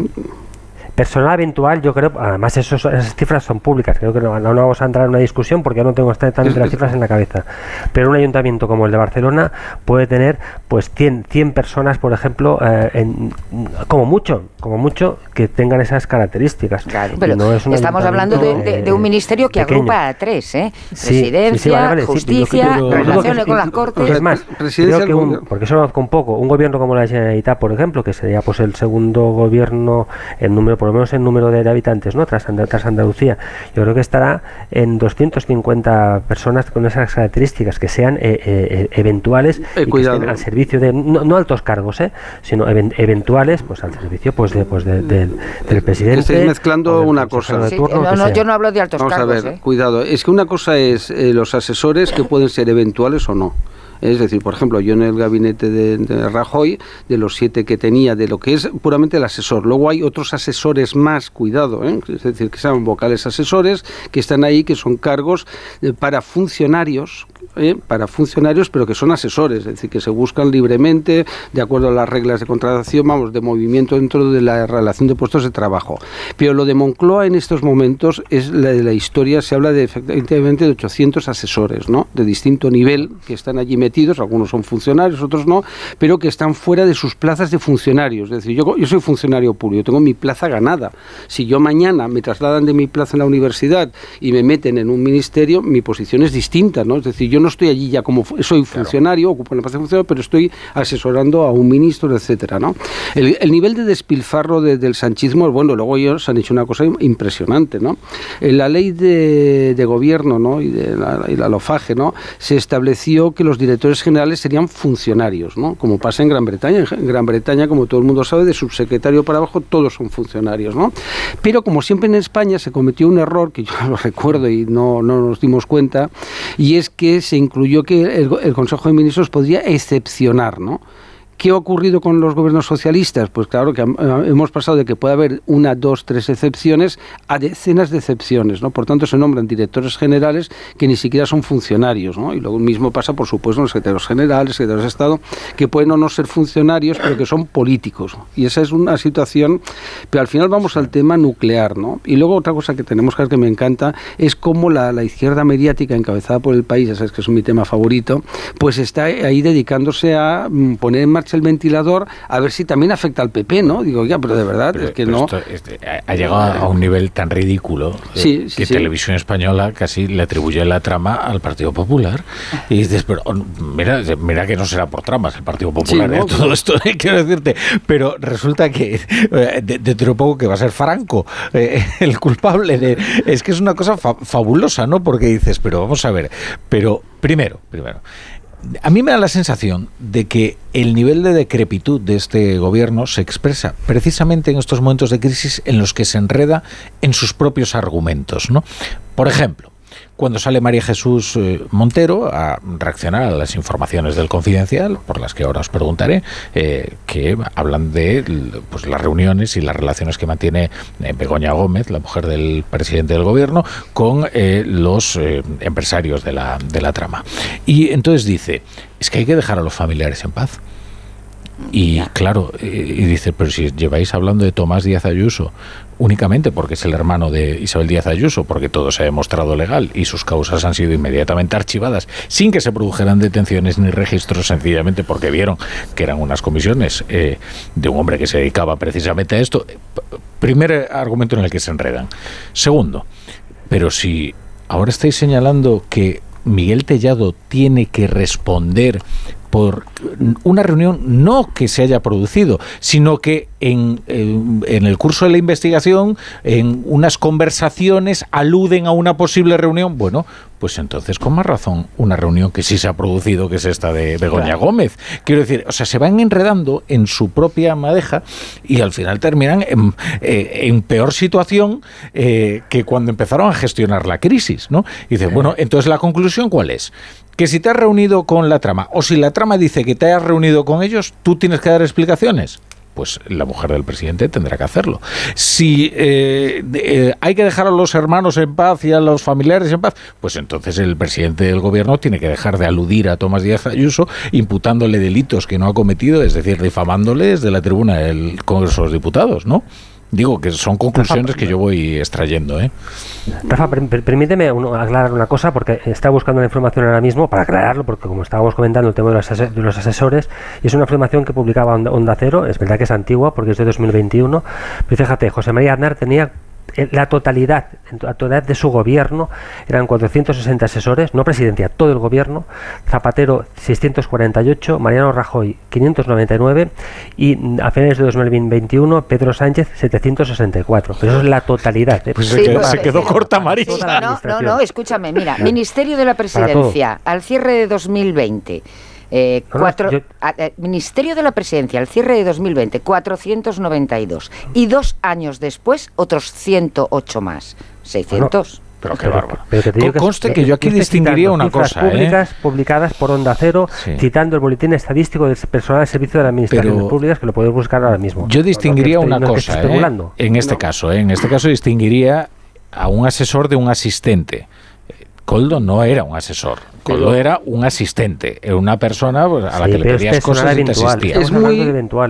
Personal eventual, yo creo, además esos, esas cifras son públicas, creo que no, no vamos a entrar en una discusión porque yo no tengo exactamente las cifras en la cabeza. Pero un ayuntamiento como el de Barcelona puede tener pues 100, 100 personas, por ejemplo, eh, en- como mucho, como mucho, que tengan esas características. Pero No es un estamos hablando de, de- de un eh, ministerio que pequeño. agrupa a tres, ¿eh? Sí, sí, Presidencia, sí, vale, vale, sí, justicia, yo relaciones con las cortes. Es más, creo que un, porque eso lo conozco un poco, un gobierno como la Generalitat, por ejemplo, que sería pues el segundo gobierno en número por lo menos en número de, habitantes, ¿no? Tras, tras, Andalucía. Yo creo que estará en 250 personas con esas características que sean eh, eh, eventuales y que estén al servicio de no, altos cargos, ¿eh? sino eventuales, pues al servicio pues de, pues del, del presidente. Estáis mezclando una cosa. no, yo no hablo de altos cargos. Vamos a ver, cuidado. Es que una cosa es los asesores que pueden ser eventuales o no. Es decir, por ejemplo, yo en el gabinete de, Rajoy, de los siete que tenía, de lo que es puramente el asesor. Luego hay otros asesores más, cuidado, ¿eh? es decir, que son vocales asesores, que están ahí, que son cargos eh, para funcionarios, ¿eh? para funcionarios, pero que son asesores, es decir, que se buscan libremente, de acuerdo a las reglas de contratación, vamos, de movimiento dentro de la relación de puestos de trabajo. Pero lo de Moncloa en estos momentos es la de la historia, se habla de efectivamente de 800 asesores, ¿no? De distinto nivel que están allí metidos algunos son funcionarios, otros no, pero que están fuera de sus plazas de funcionarios. Es decir, yo, yo soy funcionario público, tengo mi plaza ganada. Si yo mañana me trasladan de mi plaza en la universidad y me meten en un ministerio, mi posición es distinta, ¿no? Es decir, yo no estoy allí ya como soy funcionario, ocupo la plaza de funcionario, pero estoy asesorando a un ministro, etcétera, ¿no? El, nivel de despilfarro del sanchismo, bueno, luego ellos han hecho una cosa impresionante, ¿no? En la ley de, gobierno, ¿no? Y de la, y la LOFAGE, ¿no? Se estableció que los directores directores generales serían funcionarios, ¿no? Como pasa en Gran Bretaña. En Gran Bretaña, como todo el mundo sabe, de subsecretario para abajo todos son funcionarios, ¿no? Pero como siempre en España se cometió un error que yo lo recuerdo y no, no nos dimos cuenta, y es que se incluyó que el, Consejo de Ministros podría excepcionar, ¿no? ¿Qué ha ocurrido con los gobiernos socialistas? Pues claro que hemos pasado de que puede haber una, dos, tres excepciones a decenas de excepciones, ¿no? Por tanto, se nombran directores generales que ni siquiera son funcionarios, ¿no? Y lo mismo pasa, por supuesto, en los secretarios generales, secretarios de Estado, que pueden o no ser funcionarios, pero que son políticos. Y esa es una situación, pero al final vamos al tema nuclear, ¿no? Y luego otra cosa que tenemos que ver que me encanta es cómo la, izquierda mediática encabezada por el país, ya sabes que es mi tema favorito, pues está ahí dedicándose a mm, poner en marcha el ventilador a ver si también afecta al PP, ¿no? Digo, ya, pero de verdad, es que no. Este, ha llegado a un nivel tan ridículo eh, que Televisión Española casi le atribuye la trama al Partido Popular. Y dices, pero oh, mira, mira que no será por tramas el Partido Popular, ¿eh? todo esto, quiero decirte. Pero resulta que eh, dentro de poco que va a ser Franco el culpable de. Es que es una cosa fabulosa, ¿no? Porque dices, pero vamos a ver, pero primero, primero a mí me da la sensación de que el nivel de decrepitud de este gobierno se expresa precisamente en estos momentos de crisis en los que se enreda en sus propios argumentos. ¿no? Por ejemplo, cuando sale María Jesús eh, Montero a reaccionar a las informaciones del Confidencial, por las que ahora os preguntaré, eh, que hablan de pues, las reuniones y las relaciones que mantiene eh, Begoña Gómez, la mujer del presidente del gobierno, con los empresarios de la, de la trama. Y entonces dice, es que hay que dejar a los familiares en paz. Y claro, y dice, pero si lleváis hablando de Tomás Díaz Ayuso, únicamente porque es el hermano de Isabel Díaz Ayuso, porque todo se ha demostrado legal y sus causas han sido inmediatamente archivadas sin que se produjeran detenciones ni registros, sencillamente porque vieron que eran unas comisiones eh, de un hombre que se dedicaba precisamente a esto. Primer argumento en el que se enredan. Segundo, pero si ahora estáis señalando que Miguel Tellado tiene que responder por una reunión no que se haya producido, sino que en, en, el curso de la investigación, en unas conversaciones, aluden a una posible reunión. Bueno, pues entonces con más razón una reunión que sí se ha producido, que es esta de Begoña Gómez. Quiero decir, o sea, se van enredando en su propia madeja y al final terminan en, eh, peor situación eh, que cuando empezaron a gestionar la crisis, ¿no? Y dice, bueno, entonces la conclusión cuál es? Que si te has reunido con la trama o si la trama dice que te has reunido con ellos, tú tienes que dar explicaciones pues la mujer del presidente tendrá que hacerlo. Si eh, eh, hay que dejar a los hermanos en paz y a los familiares en paz, pues entonces el presidente del gobierno tiene que dejar de aludir a Tomás Díaz Ayuso imputándole delitos que no ha cometido, es decir, difamándole desde la tribuna del Congreso de los Diputados, ¿no? Digo que son conclusiones que yo voy extrayendo. ¿eh? Rafa, permíteme aclarar una cosa, porque está buscando la información ahora mismo para aclararlo, porque como estábamos comentando el tema de los, asesores, y es una información que publicaba Onda, Cero, es verdad que es antigua, porque es de 2021, pero fíjate, José María Aznar tenía la totalidad, la totalidad de su gobierno eran 460 asesores, no presidencia, todo el gobierno, Zapatero 648, Mariano Rajoy 599 y a finales de 2021 Pedro Sánchez 764. Pero eso es la totalidad. ¿eh? Pues se, quedó, se quedó corta Marisa. No, no, no, escúchame, mira, Ministerio de la Presidencia, al cierre de 2020. Eh, cuatro, yo- a- eh, Ministerio de la Presidencia, al cierre de 2020, 492. Y dos años después, otros 108 más. 600. Pero qué bárbaro. Pero que te digo Con- conste es- que yo aquí distinguiría una cosa, ¿eh? públicas publicadas por Onda Cero, Sí. citando el boletín estadístico del personal de servicio de las administraciones Pero- públicas, que lo podéis buscar ahora mismo. Yo distinguiría No, no, que una no que cosa, ¿eh? en este caso, ¿eh? en este caso distinguiría a un asesor de un asistente. Eh, Coldo no era un asesor, Coldo Pero- era un asistente, era una persona pues, a la Sí, que le pedías cosas y te asistía. Es muy,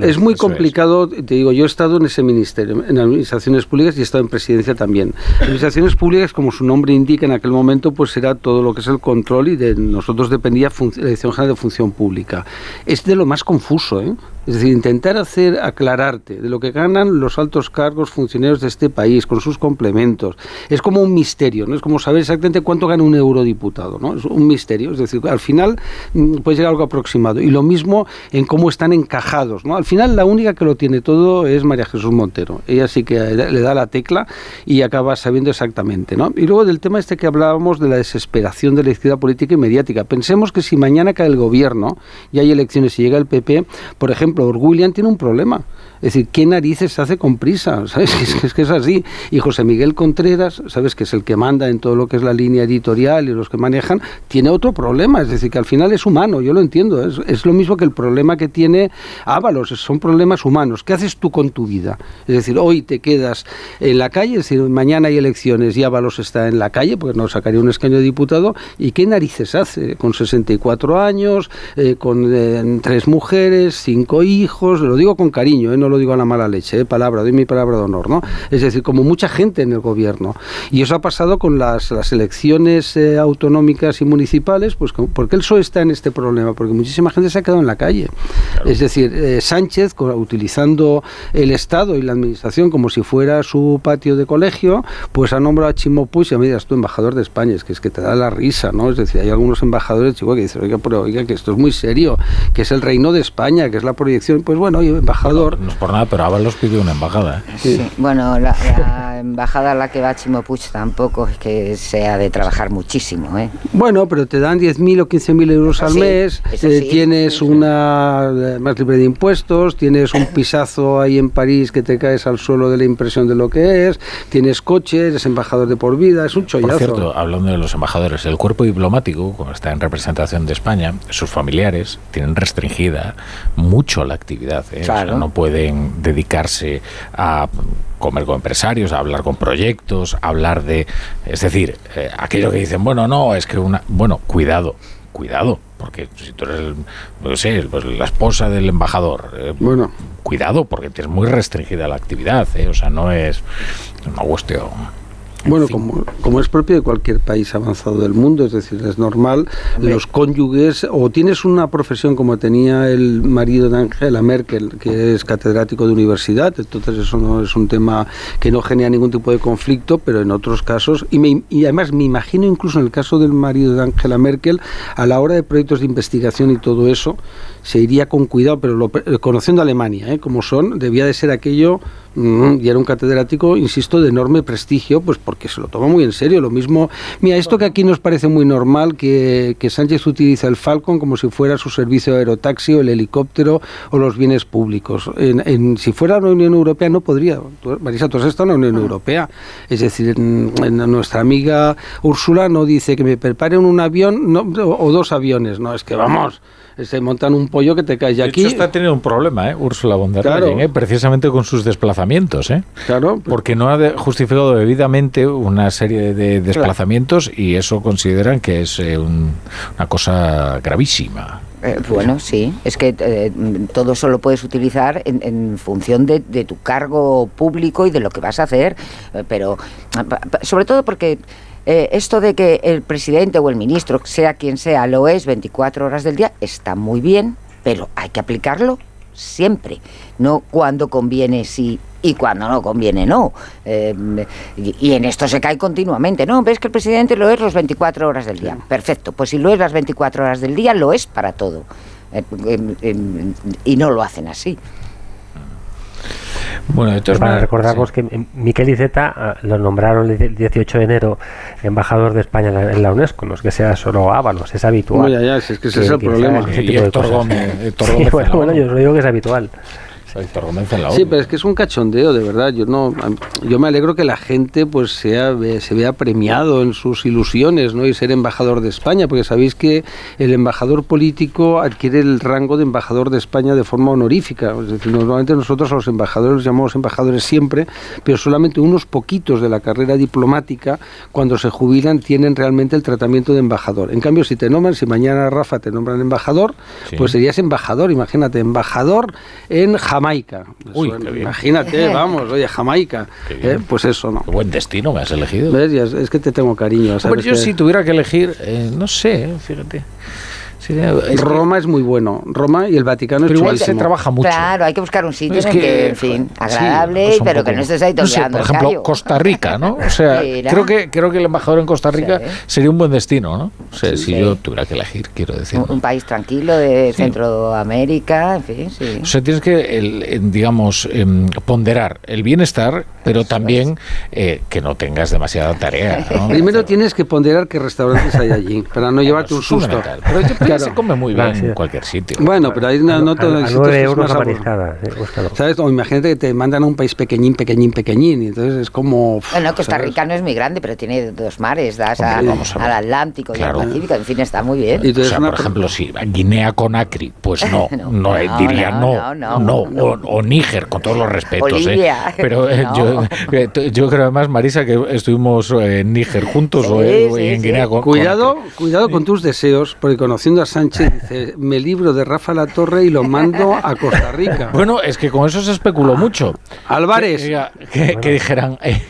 es muy es. complicado, te digo, yo he estado en ese ministerio, en administraciones públicas y he estado en presidencia también. Administraciones públicas, como su nombre indica en aquel momento, pues era todo lo que es el control y de nosotros dependía la Dirección General de Función Pública. Es de lo más confuso, ¿eh? Es decir, intentar hacer aclararte de lo que ganan los altos cargos funcionarios de este país con sus complementos. Es como un misterio, ¿no? Es como saber exactamente cuánto gana un eurodiputado, ¿no? Es un misterio, es decir, al final mm, puede llegar algo aproximado. Y lo mismo en cómo están encajados, ¿no? Al final la única que lo tiene todo es María Jesús Montero. Ella sí que le da la tecla y acaba sabiendo exactamente, ¿no? Y luego del tema este que hablábamos de la desesperación de la izquierda política y mediática. Pensemos que si mañana cae el gobierno y hay elecciones y llega el PP, por ejemplo, Orgullian tiene un problema. Es decir, ¿qué narices se hace con prisa? ¿Sabes? Es es que es así. Y José Miguel Contreras, ¿sabes? Que es el que manda en todo lo que es la línea editorial y los que manejan, tiene otro problema. Es decir, que al final es humano, yo lo entiendo. Es, es lo mismo que el problema que tiene Ábalos, son problemas humanos. ¿Qué haces tú con tu vida? Es decir, hoy te quedas en la calle, es mañana hay elecciones y Ábalos está en la calle, porque no sacaría un escaño de diputado, ¿y qué narices hace? Con 64 años, eh, con eh, tres mujeres, cinco hijos, lo digo con cariño, eh, no lo digo a la mala leche, eh, palabra, doy mi palabra de honor, ¿no? Es decir, como mucha gente en el gobierno. Y eso ha pasado con las, las elecciones autonómicas y municipales, pues con- porque el PSOE está en este problema, porque muchísima gente se ha quedado en la calle. Es decir, eh, Sánchez, utilizando el Estado y la Administración como si fuera su patio de colegio, pues ha nombrado a Chimo Puig y a medias tú embajador de España, es que es que te da la risa, ¿no? Es decir, hay algunos embajadores, chico, que dicen, oiga, pero oiga, que esto es muy serio, que es el reino de España, que es la proyección, pues bueno, oye, embajador. No es por nada, pero Ábalos pidió una embajada. ¿eh? Sí. Bueno, la, la embajada a la que va Chimo Puig tampoco es que sea de trabajar muchísimo, ¿eh? Bueno, pero te dan 10.000 o 15.000 euros al sí, mes, eh, sí, tienes una eh, más libre de impuestos, tienes un pisazo ahí en París que te caes al suelo de la impresión de lo que es, tienes coche, eres embajador de por vida, es un chollazo. Por cierto, hablando de los embajadores, el cuerpo diplomático, como está en representación de España, sus familiares tienen restringida mucho la actividad. ¿eh? O sea, no pueden dedicarse a comer con empresarios, hablar con proyectos, hablar de... Es decir, eh, aquello que dicen, bueno, no, es que una... Bueno, cuidado, cuidado, porque si tú eres, el- no sé, pues la esposa del embajador, eh, bueno. cuidado, porque tienes muy restringida la actividad, ¿eh? o sea, no es una cuestión... Bueno, como, como es propio de cualquier país avanzado del mundo, es decir, es normal, los cónyuges, o tienes una profesión como tenía el marido de Angela Merkel, que es catedrático de universidad, entonces eso no es un tema que no genera ningún tipo de conflicto, pero en otros casos, y, me- y además me imagino incluso en el caso del marido de Angela Merkel, a la hora de proyectos de investigación y todo eso, se iría con cuidado, pero lo, eh, conociendo Alemania, ¿eh? como son, debía de ser aquello, mm, y era un catedrático, insisto, de enorme prestigio, pues porque se lo toma muy en serio. Lo mismo, mira, esto que aquí nos parece muy normal, que, que Sánchez utiliza el Falcon como si fuera su servicio de aerotaxi o el helicóptero o los bienes públicos. En, en- si fuera la Unión Europea no podría. Marisa, tú has estado en la Unión Europea. Es decir, en- en nuestra amiga Úrsula no dice que me preparen un avión no, o o dos aviones. No, es que vamos, se montan un pollo que te caes. Y De aquí hecho, está teniendo un problema, ¿eh? Úrsula von der Claro. Leyen, ¿eh? precisamente con sus desplazamientos, ¿eh? Claro. Porque no ha de- justificado debidamente una serie de desplazamientos y eso consideran que es eh, un- una cosa gravísima. Eh, bueno, sí, es que eh, todo eso lo puedes utilizar en, en función de, de tu cargo público y de lo que vas a hacer, pero ah, sobre todo porque eh, esto de que el presidente o el ministro, sea quien sea, lo es 24 horas del día, está muy bien, pero hay que aplicarlo. siempre, no cuando conviene sí y cuando no conviene no. Eh, y, en esto se cae continuamente, ¿no? ¿Ves que el presidente lo es las 24 horas del día? Perfecto, pues si lo es las 24 horas del día, lo es para todo. Eh, y no lo hacen así. Bueno, de todas Para maneras, recordarnos que M- Miquel Iceta ah, lo nombraron el 18 de enero embajador de España en la, en la UNESCO, no es que sea solo Ábalos, es habitual. Bueno, ya, ya, si es que ese es el problema. ese Y tipo de Héctor cosas. Gómez- Héctor Sí, Gómez en bueno, bueno, yo os lo digo que es habitual. En la Sí, pero es que es un cachondeo, de verdad. Yo no, yo me alegro que la gente pues sea, se vea premiado en sus ilusiones, ¿no? Y ser embajador de España, porque sabéis que el embajador político adquiere el rango de embajador de España de forma honorífica. Es decir, normalmente nosotros a los embajadores los llamamos embajadores siempre, pero solamente unos poquitos de la carrera diplomática, cuando se jubilan, tienen realmente el tratamiento de embajador. En cambio, si te nombran, si mañana Rafa te nombran embajador, Sí. pues serías embajador, imagínate, embajador en Jamaica. Uy, Eso, qué bien. Imagínate, vamos, oye, Jamaica. Qué bien. Eh, pues eso, ¿no? Qué buen destino me has elegido. Es, que te tengo cariño. Hombre, ¿sabes? yo que si tuviera que elegir, eh, no sé, eh, fíjate. Es que- Roma es muy bueno. Roma y el Vaticano es pero igual se trabaja mucho. Claro, hay que buscar un sitio Es en que, que, en fin, sí, agradable, pues un pero poco- que no estés ahí no sé, por ejemplo, callo. Costa Rica, ¿no? O sea, Mira. creo que creo que el embajador en Costa Rica Sí. sería un buen destino, ¿no? O sea, si Sí. yo tuviera que elegir, quiero decir. Un, un país tranquilo de Centroamérica, en fin, sí. O sea, tienes que, el- en, digamos, em, ponderar el bienestar, pero también eh, que no tengas demasiada tarea. ¿no? Primero tienes que ponderar qué restaurantes hay allí, para no llevarte un es susto. Pero yo creo que Claro. Se come muy bien en cualquier sitio. Bueno, pero ahí no, no sitios 9 es euros la eh. ¿Sabes? O imagínate que te mandan a un país pequeñín, pequeñín, pequeñín, y entonces es como... Bueno, Costa ¿sabes? Rica no es muy grande, pero tiene dos mares, das a- Hombre, vamos a ver. al Atlántico y al Pacífico, en fin, está muy bien. Y O entonces sea, una por ejemplo, si Guinea Conakry, pues no, no, No, eh, no, diría no, no, no, no. O, o Níger, con todos los respetos. ¿eh? Pero no. yo, eh, creo además, Marisa, que estuvimos en Níger juntos o, Sí, o sí, en sí. Guinea Con- Cuidado, cuidado con tus deseos, porque conociendo a Sánchez dice, me libro de Rafa La Torre y lo mando a Costa Rica. Bueno, es que con eso se especuló mucho. Álvarez. Que, que- que dijeran, eh,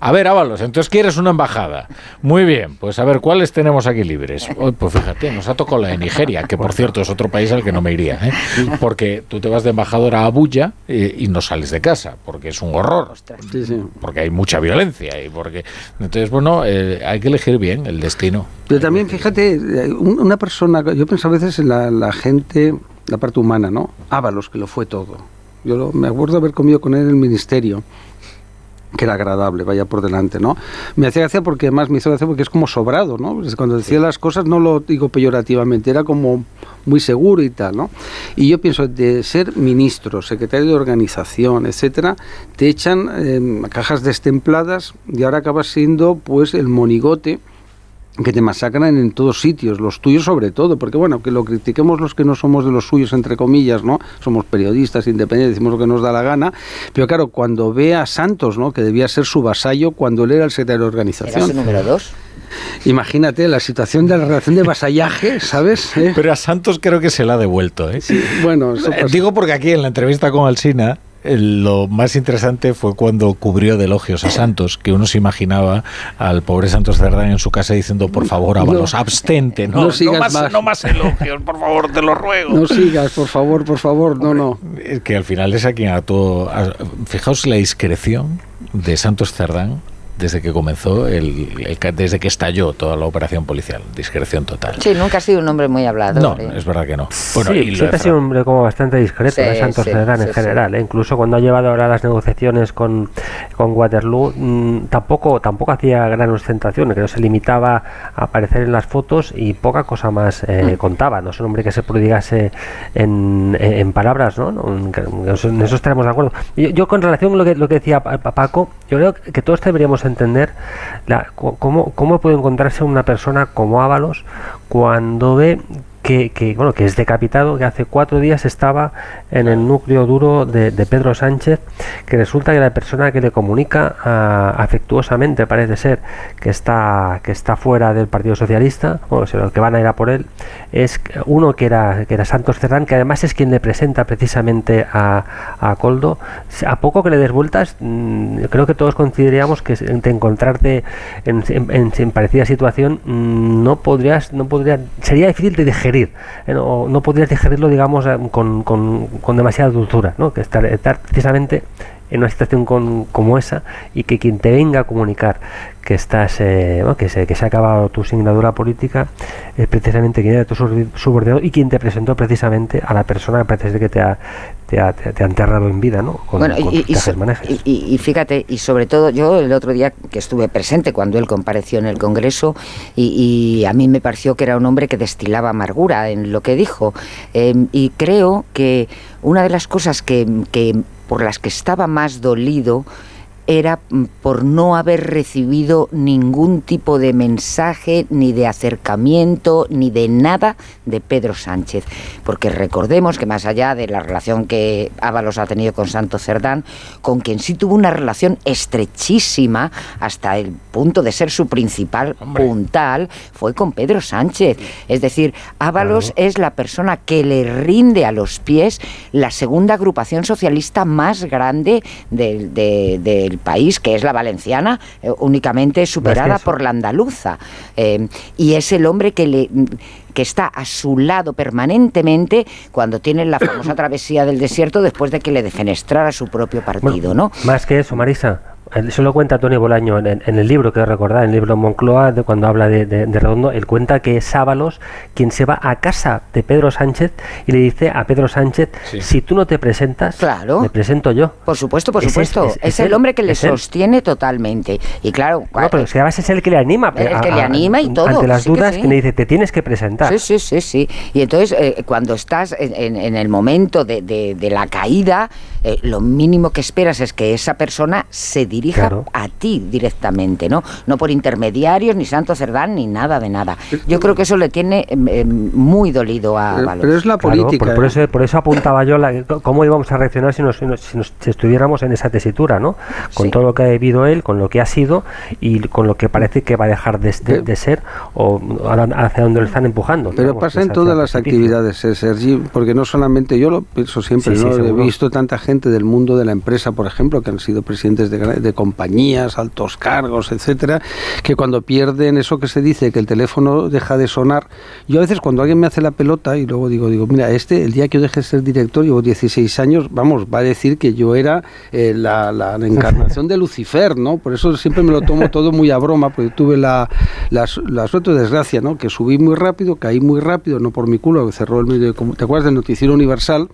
a ver, Ábalos, entonces quieres una embajada. Muy bien, pues a ver, ¿cuáles tenemos aquí libres? Oh, pues fíjate, nos ha tocado la de Nigeria, que por cierto es otro país al que no me iría, ¿eh? porque tú te vas de embajador a Abuya eh, y no sales de casa, porque es un horror, Sí, sí. porque hay mucha violencia y porque... Entonces, bueno, eh, hay que elegir bien el destino. Pero también, fíjate, eh, un- una persona, yo pienso a veces en la, la gente, la parte humana, ¿no? Ábalos, que lo fue todo. Yo lo- me acuerdo haber comido con él en el ministerio, que era agradable, vaya por delante, ¿no? Me hacía gracia porque además me hizo gracia porque es como sobrado, ¿no? Cuando decía las cosas no lo digo peyorativamente, era como muy seguro y tal, ¿no? Y yo pienso, de ser ministro, secretario de organización, etcétera, te echan eh, a cajas destempladas y ahora acabas siendo, pues, el monigote que te masacran en todos sitios, los tuyos sobre todo, porque bueno, que lo critiquemos los que no somos de los suyos, entre comillas, ¿no? Somos periodistas independientes, decimos lo que nos da la gana, pero claro, cuando ve a Santos, ¿no? Que debía ser su vasallo cuando él era el secretario de Era organización. su número dos. Imagínate la situación de la relación de vasallaje, ¿sabes? ¿Eh? Pero a Santos creo que se la ha devuelto, ¿eh? Bueno, eso Eh, pasa. Digo porque aquí en la entrevista con Alsina lo más interesante fue cuando cubrió de elogios a Santos, que uno se imaginaba al pobre Santos Cerdán en su casa diciendo, por favor, Ábalos, No. abstente, no, No sigas más, más. no más elogios, por favor, te lo ruego. No sigas, por favor, por favor, no, no. Es que al final es a quien a todo... a- fijaos la discreción de Santos Cerdán desde que comenzó, el, el desde que estalló toda la operación policial. Discreción total. Sí, nunca ha sido un hombre muy hablador. No, ¿eh? es verdad que no. Bueno, sí, y de siempre ha sido un hombre como bastante discreto, Sí, ¿eh? Santos sí, Cerdán en sí, general. ¿eh? Incluso cuando ha llevado ahora las negociaciones con, con Waterloo, mm, tampoco tampoco hacía gran ostentación, creo que se limitaba a aparecer en las fotos y poca cosa más eh, Mm. contaba. No es un hombre que se prodigase en, en- en palabras, ¿no? No, En, en eso, en eso estaremos de acuerdo. Yo, yo con relación a lo que, lo que decía Pa- Pa- Paco, yo creo que todos deberíamos entender la, cómo, cómo puede encontrarse una persona como Ábalos cuando ve que, bueno, que es decapitado, que hace cuatro días estaba en el núcleo duro de, Pedro Sánchez, que resulta que la persona que le comunica ah, afectuosamente, parece ser, que está, que está fuera del Partido Socialista, bueno, o sea, que van a ir a por él, es uno que era, que era Santos Cerdán, que además es quien le presenta precisamente a, a Coldo. A poco que le des vueltas, mm, creo que todos consideraríamos que de encontrarte en, en- parecida situación, mm, no podrías, no podría, sería difícil de digerir Eh, no, podrías digerirlo, digamos, eh, con, con, con demasiada dulzura, ¿no? Que estar precisamente en una situación con- como esa y que quien te venga a comunicar que estás eh, bueno, que, se, que se ha acabado tu singladura política es precisamente quien era tu subor- subordinado y quien te presentó precisamente a la persona que parece que te ha, te ha, te ha- te ha enterrado en vida ¿no? con, Bueno, con y, so- fíjate, y sobre todo yo el otro día que estuve presente cuando él compareció en el Congreso y, y a mí me pareció que era un hombre que destilaba amargura en lo que dijo. Eh, y creo que una de las cosas que, que por las que estaba más dolido era mm, por no haber recibido ningún tipo de mensaje, ni de acercamiento, ni de nada de Pedro Sánchez. Porque recordemos que más allá de la relación que Ábalos ha tenido con Santo Cerdán, con quien sí tuvo una relación estrechísima hasta el punto de ser su principal puntal, fue con Pedro Sánchez. Es decir, Ábalos es la persona que le rinde a los pies la segunda agrupación socialista más grande del, de- del país, que es la valenciana, eh, únicamente superada por la andaluza. Eh, y es el hombre que le que está a su lado permanentemente cuando tiene la famosa travesía del desierto después de que le defenestrara su propio partido, ¿no? Más que eso, Marisa, eso lo cuenta Tony Bolaño en, el libro que recordar, en el libro Moncloa, de cuando habla de, de- de Redondo, él cuenta que es Ábalos quien se va a casa de Pedro Sánchez y le dice a Pedro Sánchez, si tú no te presentas, Claro. me presento yo. Por supuesto, por Es- supuesto. es- Es, es el él, hombre que le él. sostiene totalmente. Y claro, No, pero es que además es el que le anima. El que le anima y todo, Ante las sí que dudas sí. que le dice, te tienes que presentar. Sí, sí, sí, sí. Y entonces, eh, cuando estás en, en- en el momento de, de- de la caída, eh, lo mínimo que esperas es que esa persona se dirija Claro. a ti directamente, ¿no? No por intermediarios, ni Santo Cerdán, ni nada de nada. Yo creo que eso le tiene eh, eh, muy dolido a Pero- Ábalos. pero es la Claro, política. por, por ¿eh? eso, por eso apuntaba yo la- cómo íbamos a reaccionar si, nos, si, nos- si nos- si estuviéramos en esa tesitura, ¿no? Con Sí. todo lo que ha vivido él, con lo que ha sido y con lo que parece que va a dejar de, de- de ser o ahora hacia donde lo están empujando. Pero digamos, pasa en todas las actividades, eh, Sergi, porque no solamente yo lo pienso siempre, Sí. He visto tanta gente del mundo de la empresa, por ejemplo, que han sido presidentes de, de compañías, altos cargos, etcétera, que cuando pierden eso que se dice, que el teléfono deja de sonar, yo a veces cuando alguien me hace la pelota y luego digo, digo, mira, este, el día que yo deje de ser director, llevo 16 años, vamos, va a decir que yo era eh, la, la encarnación de Lucifer, ¿no? Por eso siempre me lo tomo todo muy a broma, porque tuve la, la, su- la suerte o desgracia, ¿no? Que subí muy rápido, caí muy rápido, no por mi culo, que cerró el medio de ¿Te acuerdas del Noticiero Universal?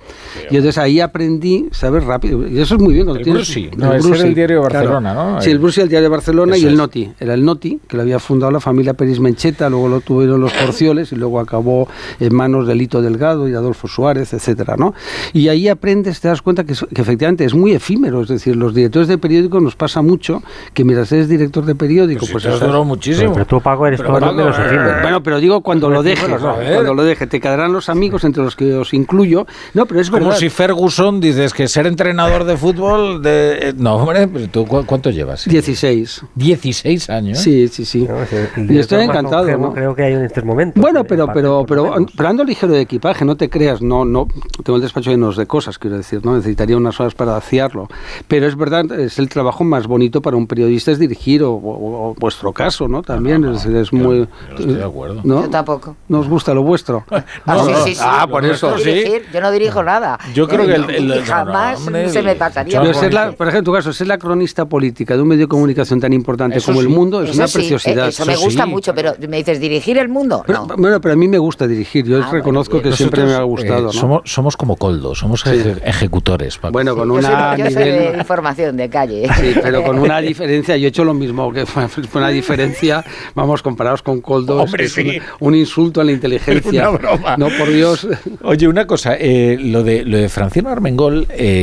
Y entonces ahí aprendí, ¿sabes? Rápido. Y eso es muy bien. Cuando El tienes- Brusi, no, ese era el diario de claro. Barcelona, ¿no? Sí, el Brusi, el diario de Barcelona y Eso el es. Noti. Era el Noti, que lo había fundado la familia Peris Mencheta, luego lo tuvieron los Porcioles y luego acabó en manos de Lito Delgado y Adolfo Suárez, etcétera, ¿no? Y ahí aprendes, te das cuenta que, que efectivamente es muy efímero, es decir, los directores de periódicos nos pasa mucho que mientras eres director de periódico, Pues pues, si te has muchísimo. Pero tú, Paco, eres Pero, todo Paco, menos eh, efímero. bueno, pero digo cuando lo dejes, Bueno, cuando lo dejes, te quedarán los amigos entre los que os incluyo. No, pero es Como verdad. si Ferguson dices que ser entrenador de fútbol de eh, no hombre pero tú cu- cuánto llevas 16. 16 años Sí, sí, sí. No, sí, el Y estoy encantado. Creo que hay en estos momentos. Bueno, pero pero pero, pero ando ligero de equipaje, no te creas, no no tengo el despacho lleno de cosas, quiero decir, no necesitaría unas horas para vaciarlo. Pero es verdad, es el trabajo más bonito para un periodista es dirigir o, o- o vuestro caso, ¿no? También es decir, es muy yo estoy de acuerdo. ¿no? Yo tampoco. ¿No os gusta lo vuestro? Ah, sí, sí, sí. Ah, por eso. dirigir, Yo no dirijo nada. Yo creo Eh, que el- hombre, se me pasaría. Pero por ser la- por ejemplo, en tu caso, ser la cronista política de un medio de comunicación tan importante Eso como sí. el mundo es Eso una sí, preciosidad. eh, Eso me gusta mucho, pero me dices dirigir el mundo. Pero, No. Bueno, pero a mí me gusta dirigir. Yo Ah, reconozco bueno, que siempre me ha gustado. Eh, ¿no? somos, somos como Coldo, somos eje- ejecutores. Paco. Bueno, con Yo soy, una yo soy de información de calle. Sí, pero con una diferencia, yo he hecho lo mismo, que fue una diferencia, vamos, comparados con Coldo, Hombre, es un insulto a la inteligencia. Una broma. No, por Dios. Oye, una cosa, eh, lo de lo de Francino Armengol eh,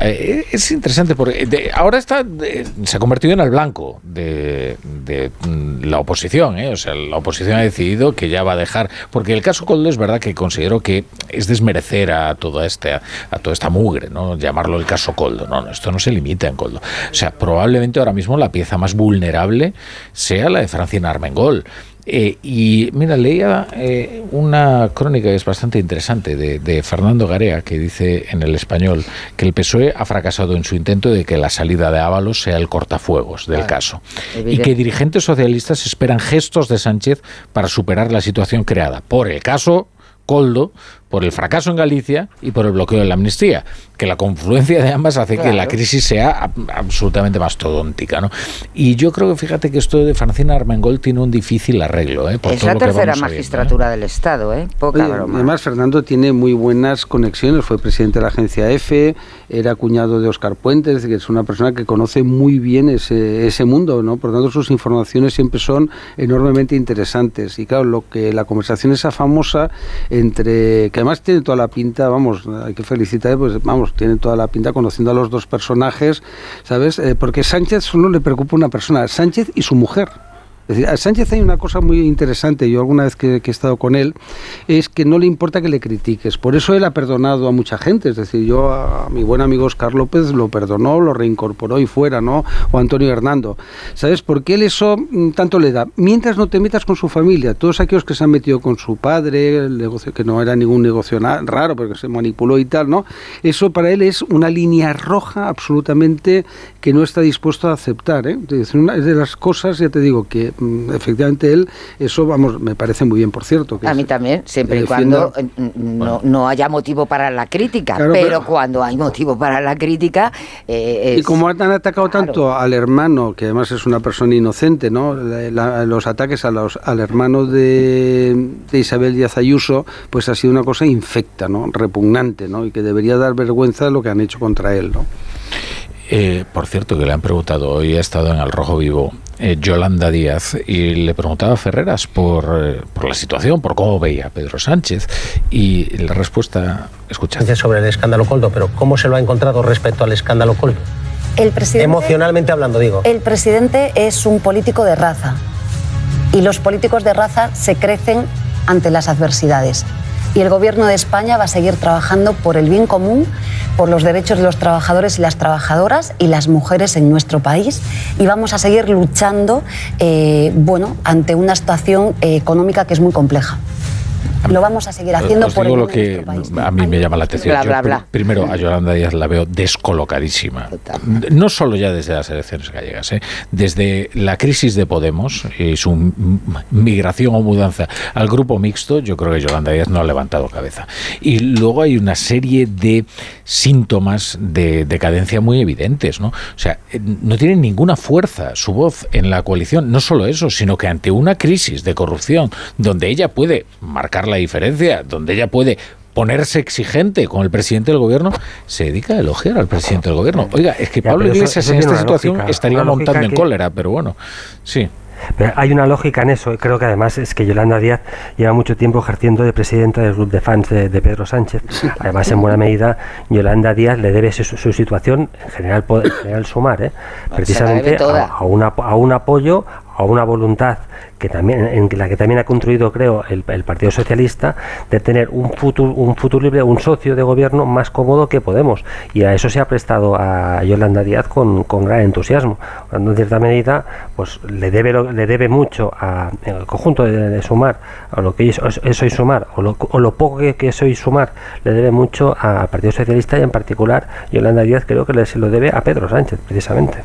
eh, es interesante porque ahora está se ha convertido en el blanco de, de, mm, la oposición, ¿eh? o sea, la oposición ha decidido que ya va a dejar, porque el caso Coldo es verdad que considero que es desmerecer a toda esta a toda esta mugre, no llamarlo el caso Coldo, no, no, esto no se limita en Coldo, o sea, probablemente ahora mismo la pieza más vulnerable sea la de Francina Armengol. Eh, y mira, leía eh, una crónica que es bastante interesante de, de Fernando Garea, que dice en el español que el PSOE ha fracasado en su intento de que la salida de Ábalos sea el cortafuegos del caso. Y que dirigentes socialistas esperan gestos de Sánchez para superar la situación creada por el caso Coldo por el fracaso en Galicia y por el bloqueo de la amnistía, que la confluencia de ambas hace que la crisis sea absolutamente mastodóntica. ¿no? Y yo creo que fíjate que esto de Francina Armengol tiene un difícil arreglo. ¿eh? Por es todo la lo que tercera ¿eh? magistratura del Estado, ¿eh? Poca Oye, broma. Además, Fernando tiene muy buenas conexiones. Fue presidente de la agencia EFE, era cuñado de Oscar Puente, es decir, que es una persona que conoce muy bien ese, ese mundo, ¿no? Por lo tanto, sus informaciones siempre son enormemente interesantes. Y claro, lo que la conversación esa famosa entre, que además tiene toda la pinta, vamos, hay que felicitar, pues vamos, tiene toda la pinta conociendo a los dos personajes, ¿sabes? Eh, porque Sánchez solo le preocupa una persona, Sánchez y su mujer. Es decir, a Sánchez hay una cosa muy interesante, yo alguna vez que, he estado con él, es que no le importa que le critiques. Por eso él ha perdonado a mucha gente. Es decir, yo a mi buen amigo Oscar López lo perdonó, lo reincorporó y fuera, ¿no? O Antonio Hernando. ¿Sabes? Porque él eso mm, tanto le da. Mientras no te metas con su familia, todos aquellos que se han metido con su padre, el negocio que no era ningún negocio raro, porque se manipuló y tal, ¿no? Eso para él es una línea roja absolutamente que no está dispuesto a aceptar. ¿eh? Es una es de las cosas, ya te digo, que mm, efectivamente él, eso, vamos, me parece muy bien, por cierto. Que A es- mí también, siempre y cuando eh, no, no haya motivo para la crítica. Claro, pero, pero- cuando hay motivo para la crítica. eh, Y es- como han atacado tanto al hermano, que además es una persona inocente, ¿no? La- la- los ataques a los, al hermano de, de Isabel Díaz Ayuso, pues ha sido una cosa infecta, ¿no? Repugnante, ¿no? Y que debería dar vergüenza lo que han hecho contra él, ¿no? Eh, por cierto, que le han preguntado, hoy ha estado en el Rojo Vivo eh, Yolanda Díaz y le preguntaba a Ferreras por, eh, por la situación, por cómo veía a Pedro Sánchez. Y la respuesta, escucha. sobre el escándalo Coldo, pero ¿cómo se lo ha encontrado respecto al escándalo Coldo? El presidente, Emocionalmente hablando, digo. el presidente es un político de raza y los políticos de raza se crecen ante las adversidades. Y el Gobierno de España va a seguir trabajando por el bien común, por los derechos de los trabajadores y las trabajadoras y las mujeres en nuestro país. Y vamos a seguir luchando eh, bueno, ante una situación eh, económica que es muy compleja. Lo vamos a seguir haciendo Os por el digo bien lo que país. a mí me llama la atención. Bla, bla, pri- bla. Primero, a Yolanda Díaz la veo descolocadísima. No solo ya desde las elecciones gallegas, ¿eh? desde la crisis de Podemos y su migración o mudanza al grupo mixto, yo creo que Yolanda Díaz no ha levantado cabeza. Y luego hay una serie de síntomas de decadencia muy evidentes. ¿no? O sea, eh, no tiene ninguna fuerza su voz en la coalición. No solo eso, sino que ante una crisis de corrupción donde ella puede marcar la diferencia, donde ella puede ponerse exigente con el presidente del gobierno, se dedica a elogiar al presidente del gobierno. Oiga, es que Ya, Pablo pero eso- Iglesias eso en esta una situación lógica, estaría una montando en cólera, pero bueno, sí. Pero hay una lógica en eso, y creo que además es que Yolanda Díaz lleva mucho tiempo ejerciendo de presidenta del club de fans de, de Pedro Sánchez. Además, en buena medida, Yolanda Díaz le debe su, su situación, en general, en general sumar, ¿eh? precisamente debe toda. a, a un apo- a un apoyo, a una voluntad que también en la que también ha construido, creo, el, el Partido Socialista, de tener un futuro, un futuro libre, un socio de gobierno más cómodo que Podemos. Y a eso se ha prestado a Yolanda Díaz con, con gran entusiasmo. En cierta medida, pues le debe le debe mucho a conjunto de, de sumar, a lo que es, hoy sumar, o lo, o lo poco que, es hoy sumar, le debe mucho al Partido Socialista y en particular Yolanda Díaz creo que se lo debe a Pedro Sánchez, precisamente.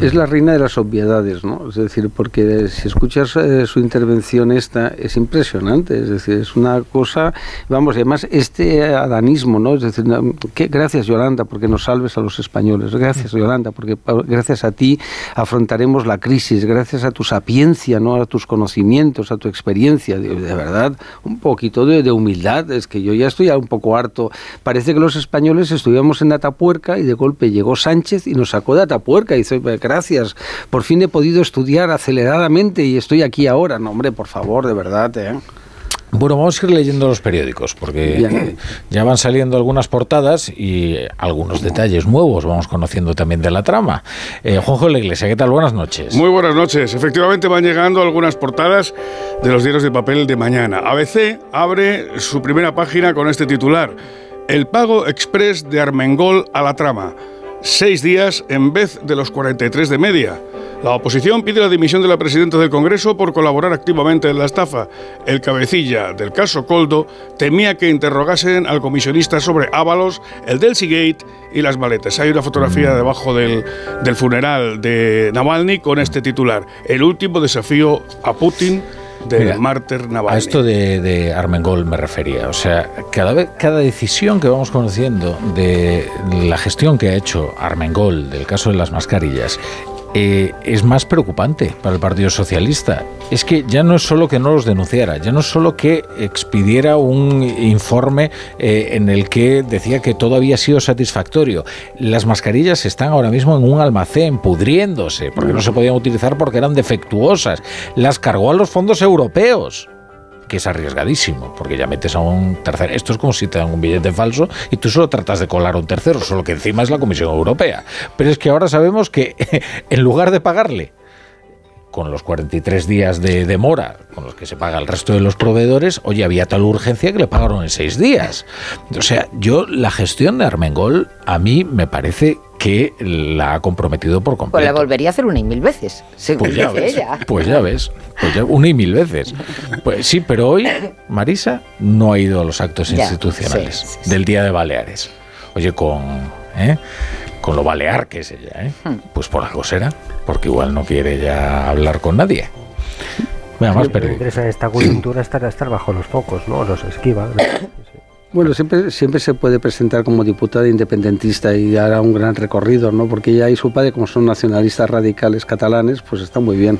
Es la reina de las obviedades, ¿no? Es decir, porque si escuchas eh, su intervención esta, es impresionante, es decir, es una cosa, vamos, y además este adanismo, ¿no? Es decir, que- gracias Yolanda porque nos salves a los españoles, gracias Yolanda porque gracias a ti afrontaremos la crisis, gracias a tu sapiencia, ¿no? A tus conocimientos, a tu experiencia, de, de verdad, un poquito de, de humildad, es que yo ya estoy un poco harto, parece que los españoles estuvimos en Atapuerca y de golpe llegó Sánchez y nos sacó de Atapuerca y dice, gracias, por fin he podido estudiar aceleradamente y estoy aquí ahora. No, hombre, por favor, de verdad, ¿eh? Bueno, vamos a ir leyendo los periódicos porque Bien. ya van saliendo algunas portadas y algunos detalles nuevos vamos conociendo también de la trama. Eh, Juanjo de la Iglesia, ¿qué tal? Buenas noches. Muy buenas noches. Efectivamente van llegando algunas portadas de los diarios de papel de mañana. ABC abre su primera página con este titular. El pago express de Armengol a la trama. Seis días en vez de los 43 de media. La oposición pide la dimisión de la presidenta del Congreso por colaborar activamente en la estafa. El cabecilla del caso Coldo temía que interrogasen al comisionista sobre Ábalos, el del Seagate y las maletas. Hay una fotografía debajo del, del funeral de Navalny con este titular. El último desafío a Putin Mira, mártir Navalny. A esto de, de Armengol me refería. O sea, cada vez, cada decisión que vamos conociendo de la gestión que ha hecho Armengol del caso de las mascarillas eh, es más preocupante para el Partido Socialista. Es que ya no es solo que no los denunciara, ya no es solo que expidiera un informe eh, en el que decía que todo había sido satisfactorio. Las mascarillas están ahora mismo en un almacén pudriéndose porque no se podían utilizar porque eran defectuosas. Las cargó a los fondos europeos que es arriesgadísimo, porque ya metes a un tercero. Esto es como si te dan un billete falso y tú solo tratas de colar a un tercero, solo que encima es la Comisión Europea. Pero es que ahora sabemos que en lugar de pagarle con los 43 días de demora con los que se paga el resto de los proveedores, oye, había tal urgencia que le pagaron en seis días. O sea, yo la gestión de Armengol a mí me parece que la ha comprometido por completo. Pues la volvería a hacer una y mil veces, según Pues ya dice ves, ella. pues ya ves, pues ya una y mil veces. Pues sí, pero hoy Marisa no ha ido a los actos Ya, institucionales sí, sí, del Día de Baleares. Oye, con, ¿eh? con lo balear que es ella, ¿eh? Hmm. pues por algo será, porque igual no quiere ya hablar con nadie. Venga, más perdido. interesa esta coyuntura estar, estar bajo los focos, ¿no? Los esquiva. Bueno, siempre, siempre se puede presentar como diputada independentista y hará un gran recorrido, ¿no? Porque ella y su padre, como son nacionalistas radicales catalanes, pues está muy bien.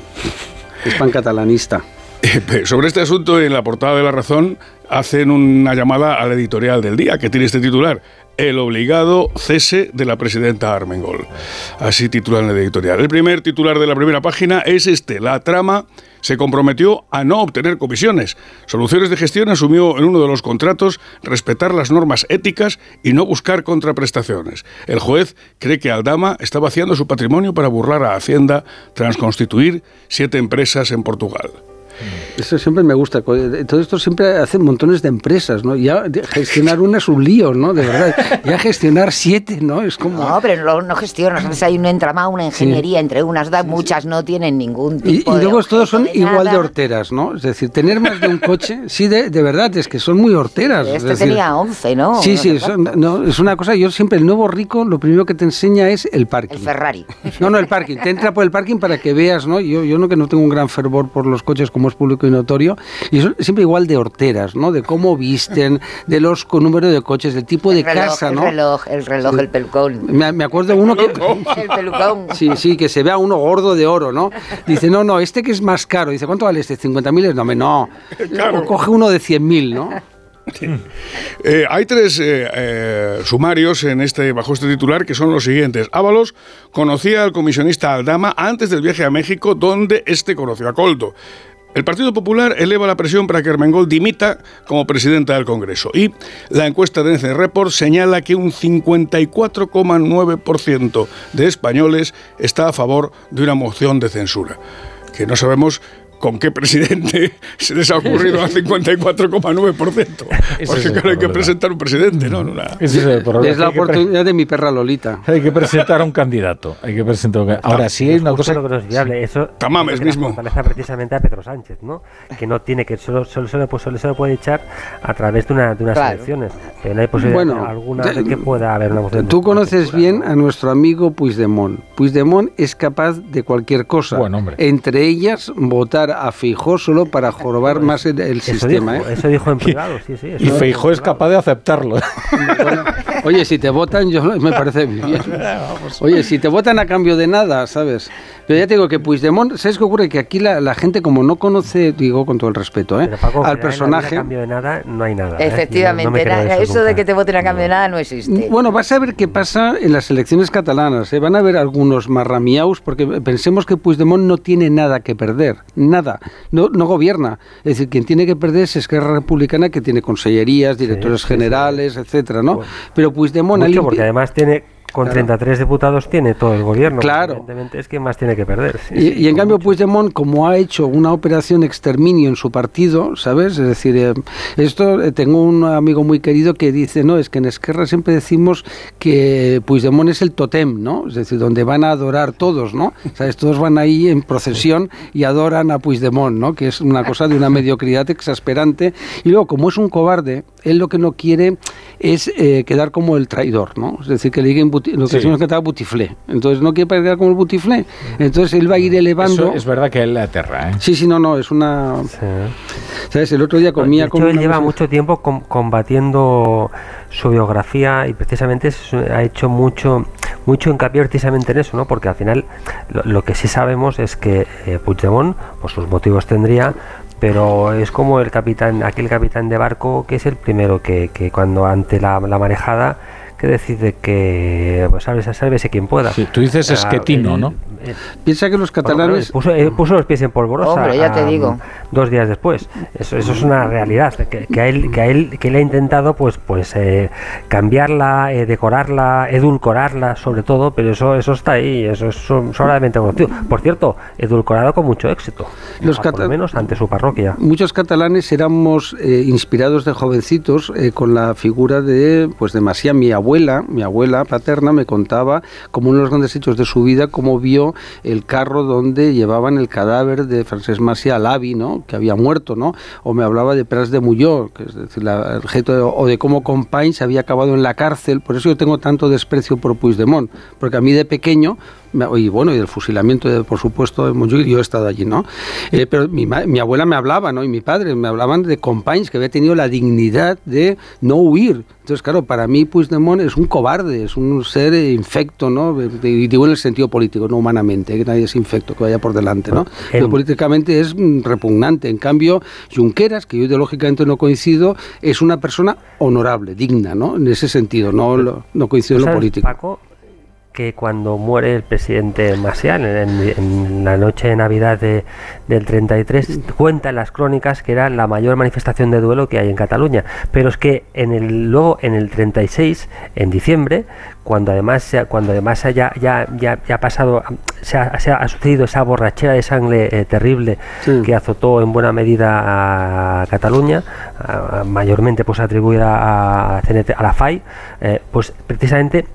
Es pancatalanista. Sobre este asunto, en la portada de La Razón, hacen una llamada al editorial del día, que tiene este titular. El obligado cese de la presidenta Armengol. Así titulan el editorial. El primer titular de la primera página es este. La trama se comprometió a no obtener comisiones. Soluciones de Gestión asumió en uno de los contratos respetar las normas éticas y no buscar contraprestaciones. El juez cree que Aldama está vaciando su patrimonio para burlar a Hacienda tras constituir siete empresas en Portugal. Eso siempre me gusta. Todo esto siempre hacen montones de empresas, ¿no? Ya gestionar una es un lío, ¿no? De verdad. Ya gestionar siete, ¿no? Es como... No, pero no, no gestionas. ¿sabes? Hay un entramado, una ingeniería entre unas, da- muchas no tienen ningún Y, tipo y de luego todos son de igual de horteras, ¿no? Es decir, tener más de un coche, sí, de, de verdad, es que son muy horteras. es Este decir, tenía 11, ¿no? Sí, sí, son- no, es una cosa, yo siempre, el nuevo rico, lo primero que te enseña es el parking. El Ferrari. No, no, el parking. Te entra por el parking para que veas, ¿no? Yo, yo no que no tengo un gran fervor por los coches como es público y notorio. Y son siempre igual de horteras, ¿no? De cómo visten, de los con número de coches, del tipo de El reloj, casa, el ¿no? reloj, el reloj, el pelucón. Me, me acuerdo de uno que... El pelucón. Sí, sí, que se vea uno gordo de oro, ¿no? Dice, no, no, este que es más caro. Dice, ¿cuánto vale este? ¿50.000? No, hombre, no. O coge uno de 100.000, ¿no? Eh, hay tres eh, eh, sumarios en este, bajo este titular que son los siguientes. Ábalos conocía al comisionista Aldama antes del viaje a México, donde este conoció a Coldo. El Partido Popular eleva la presión para que Armengol dimita como presidenta del Congreso. Y la encuesta de NC Report señala que un 54,9% de españoles está a favor de una moción de censura. Que no sabemos con qué presidente se les ha ocurrido al 54,9%. Ese es Porque claro, hay que presentar un presidente, ¿no? una- es la oportunidad de mi perra Lolita. Hay que presentar a un candidato. Hay que presentar un- Ahora sí hay una cosa. lo que no es viable. Eso Tamames es mismo. fortaleza precisamente a Pedro Sánchez, ¿no? Que no tiene que solo solo, solo, pues, solo se lo puede echar a través de, una, de unas Claro. elecciones. Pero no hay posibilidad Bueno, alguna de que pueda haber una moción. de Tú conoces bien a nuestro amigo Puigdemont. Puigdemont es capaz de cualquier cosa. Buen hombre. Entre ellas, votar a Fijó solo para jorobar más el, el Eso sistema. dijo, ¿eh? eso dijo en privado, sí, sí. Y Feijó es capaz de aceptarlo. Oye, si te votan, yo me parece bien. Oye, si te votan a cambio de nada, ¿sabes? Pero ya te digo que Puigdemont, ¿sabes qué ocurre? Que aquí la, la gente, como no conoce, digo con todo el respeto, ¿eh? Pero, Paco, al a personaje. cambio de nada no hay nada. ¿eh? Efectivamente, No- no nada, eso, de que te voten a cambio de nada no existe. Bueno, vas a ver qué pasa en las elecciones catalanas. ¿eh? Van a haber algunos marramiaus porque pensemos que Puigdemont no tiene nada que perder. Nada. No, no gobierna. Es decir, quien tiene que perder es Esquerra Republicana que tiene consellerías, directores sí, sí. generales, etcétera, ¿no? Pero Puigdemont... Mucho, porque además tiene, con Claro. 33 diputados, tiene todo el gobierno. Claro. Evidentemente es que más tiene que perder. sí, Y, sí, y en cambio mucho. Puigdemont, como ha hecho una operación exterminio en su partido, ¿sabes? Es decir, eh, esto eh, tengo un amigo muy querido que dice, no, es que en Esquerra siempre decimos que Puigdemont es el totem, ¿no? Es decir, donde van a adorar todos, ¿no? ¿Sabes? Todos van ahí en procesión y adoran a Puigdemont, ¿no? Que es una cosa de una mediocridad exasperante. Y luego, como es un cobarde, él lo que no quiere es eh, quedar como el traidor, ¿no? Es decir, que le digan buti- lo que Sí. decimos que estaba butiflé. Entonces no quiere predicar como el butiflé. Entonces él va a ir elevando. Eso es verdad que él le aterra, ¿eh? Sí, sí, no, no, es una. ¿Sabes? El otro día comía de con hecho, él lleva mucho tiempo com- combatiendo su biografía y precisamente ha hecho mucho mucho hincapié precisamente en eso, ¿no? Porque al final lo, lo que sí sabemos es que eh, Puigdemont, pues sus motivos tendría, pero es como el capitán, aquel capitán de barco que es el primero que, que cuando ante la, la marejada que decide que pues sálvese, sálvese quien pueda. Sí, tú dices Ah, esquetino, ¿no? Piensa que los catalanes. puso, eh, puso los pies en polvorosa. Hombre, ya te digo. Dos días después. Eso, eso es una realidad. Que, que a él, que a él, que él ha intentado, pues, pues eh, cambiarla, eh, decorarla, edulcorarla, sobre todo, pero eso, eso está ahí. Eso es so- sobradamente conocido. Por cierto, edulcorado con mucho éxito. Los por lo menos ante su parroquia. Muchos catalanes éramos eh, inspirados de jovencitos eh, con la figura de, pues de Masía. Mi abuela, mi abuela paterna, me contaba como uno de los grandes hechos de su vida, cómo vio el carro donde llevaban el cadáver de Francesc Masía al Avi, ¿no? que había muerto, ¿no? O me hablaba de Pras de Mulló, que es decir, la, gesto de- o de cómo Companys se había acabado en la cárcel. Por eso yo tengo tanto desprecio por Puigdemont, porque a mí de pequeño y bueno, y del fusilamiento, de, por supuesto, de Montjuic, yo he estado allí, ¿no? Eh, pero mi, mi abuela me hablaba, ¿no? Y mi padre me hablaban de Companys, que había tenido la dignidad de no huir. Entonces, claro, para mí Puigdemont es un cobarde, es un ser infecto, ¿no? Y digo en el sentido político, no humanamente, que nadie es infecto, que vaya por delante, ¿no? Pero políticamente es mm, repugnante. En cambio, Junqueras, que yo ideológicamente no coincido, es una persona honorable, digna, ¿no? En ese sentido, no, no coincido en lo ¿Sabes, político. Paco, que cuando muere el presidente Macián en, la noche de Navidad de- del 33, cuenta en las crónicas que era la mayor manifestación de duelo que hay en Cataluña. Pero es que en el, luego en el 36, en diciembre, cuando además cuando además ya, ya, ya, ya pasado, se ha, se ha sucedido esa borrachera de sangre eh, terrible que azotó en buena medida a Cataluña, a- mayormente pues atribuida a, CNT a la FAI, eh, pues precisamente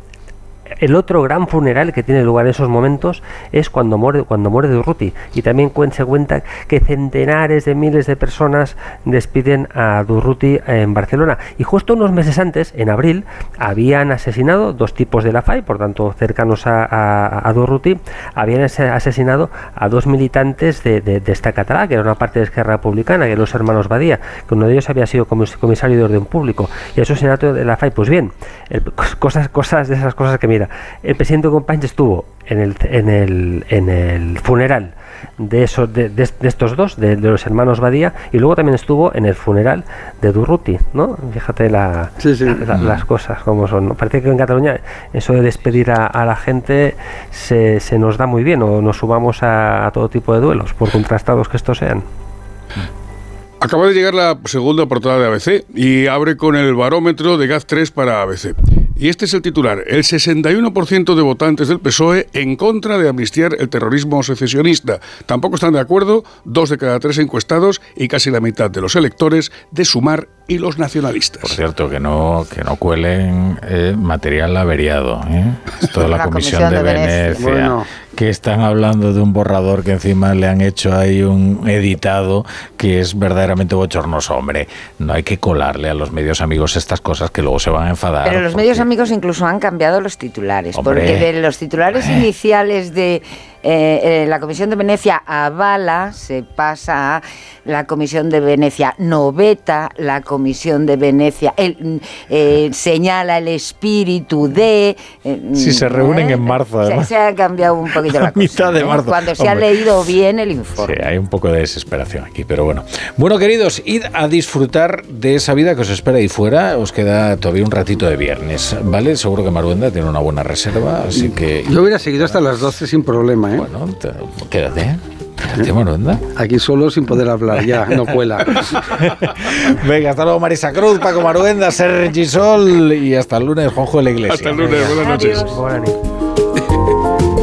el otro gran funeral que tiene lugar en esos momentos es cuando muere cuando muere Durruti. Y también se cuenta que centenares de miles de personas despiden a Durruti en Barcelona. Y justo unos meses antes en abril habían asesinado dos tipos de la FAI por tanto cercanos a, a, Durruti habían ase- asesinado a dos militantes de, de, de esta catalá que era una parte de Esquerra Republicana que los hermanos Badía que uno de ellos había sido comis- comisario de orden público. Y eso senato de la FAI pues bien el- cosas cosas de esas cosas que mira el presidente Companys estuvo en el, en el, en el funeral de esos de, de- de estos dos de, de los hermanos Badía y luego también estuvo en el funeral de Durruti no fíjate la, la- las cosas como son ¿no? parece que en Cataluña eso de despedir a, a la gente se, se nos da muy bien o nos sumamos a, a todo tipo de duelos por contrastados que estos sean Acaba de llegar la segunda portada de ABC y abre con el barómetro de GAZ3 para ABC. Y este es el titular. El 61% de votantes del PSOE en contra de amnistiar el terrorismo secesionista. Tampoco están de acuerdo dos de cada tres encuestados y casi la mitad de los electores de Sumar y los nacionalistas. Por cierto, que no, que no cuelen eh, material averiado. ¿eh? Esto de la, La Comisión, Comisión de, de Venecia. Venecia, Bueno. Que están hablando de un borrador que encima le han hecho ahí un editado que es verdaderamente bochornoso. Hombre, no hay que colarle a los medios amigos estas cosas que luego se van a enfadar. Pero los medios amigos incluso han cambiado los titulares, Hombre. porque de los titulares iniciales de eh, eh, la Comisión de Venecia avala, se pasa a la Comisión de Venecia noveta, la Comisión de Venecia el, mm, eh, señala el espíritu de... eh, Si se reúnen ¿eh? en marzo, Se- además. Se, ha cambiado un poquito la A cosa. mitad de ¿eh? marzo. Cuando se ha leído bien el informe. Sí, hay un poco de desesperación aquí, pero bueno. Bueno, queridos, id a disfrutar de esa vida que os espera ahí fuera. Os queda todavía un ratito de viernes, ¿vale? Seguro que Maruenda tiene una buena reserva, así que... Yo hubiera seguido hasta las 12 sin problema, ¿eh? Bueno, quédate. Quédate, Maruenda. Aquí solo sin poder hablar, ya, no cuela. Venga, hasta luego Marisa Cruz, Paco Maruenda, Sergi Sol y hasta el lunes, Juanjo de la Iglesia. Hasta el lunes, buenas noches. Buenas noches.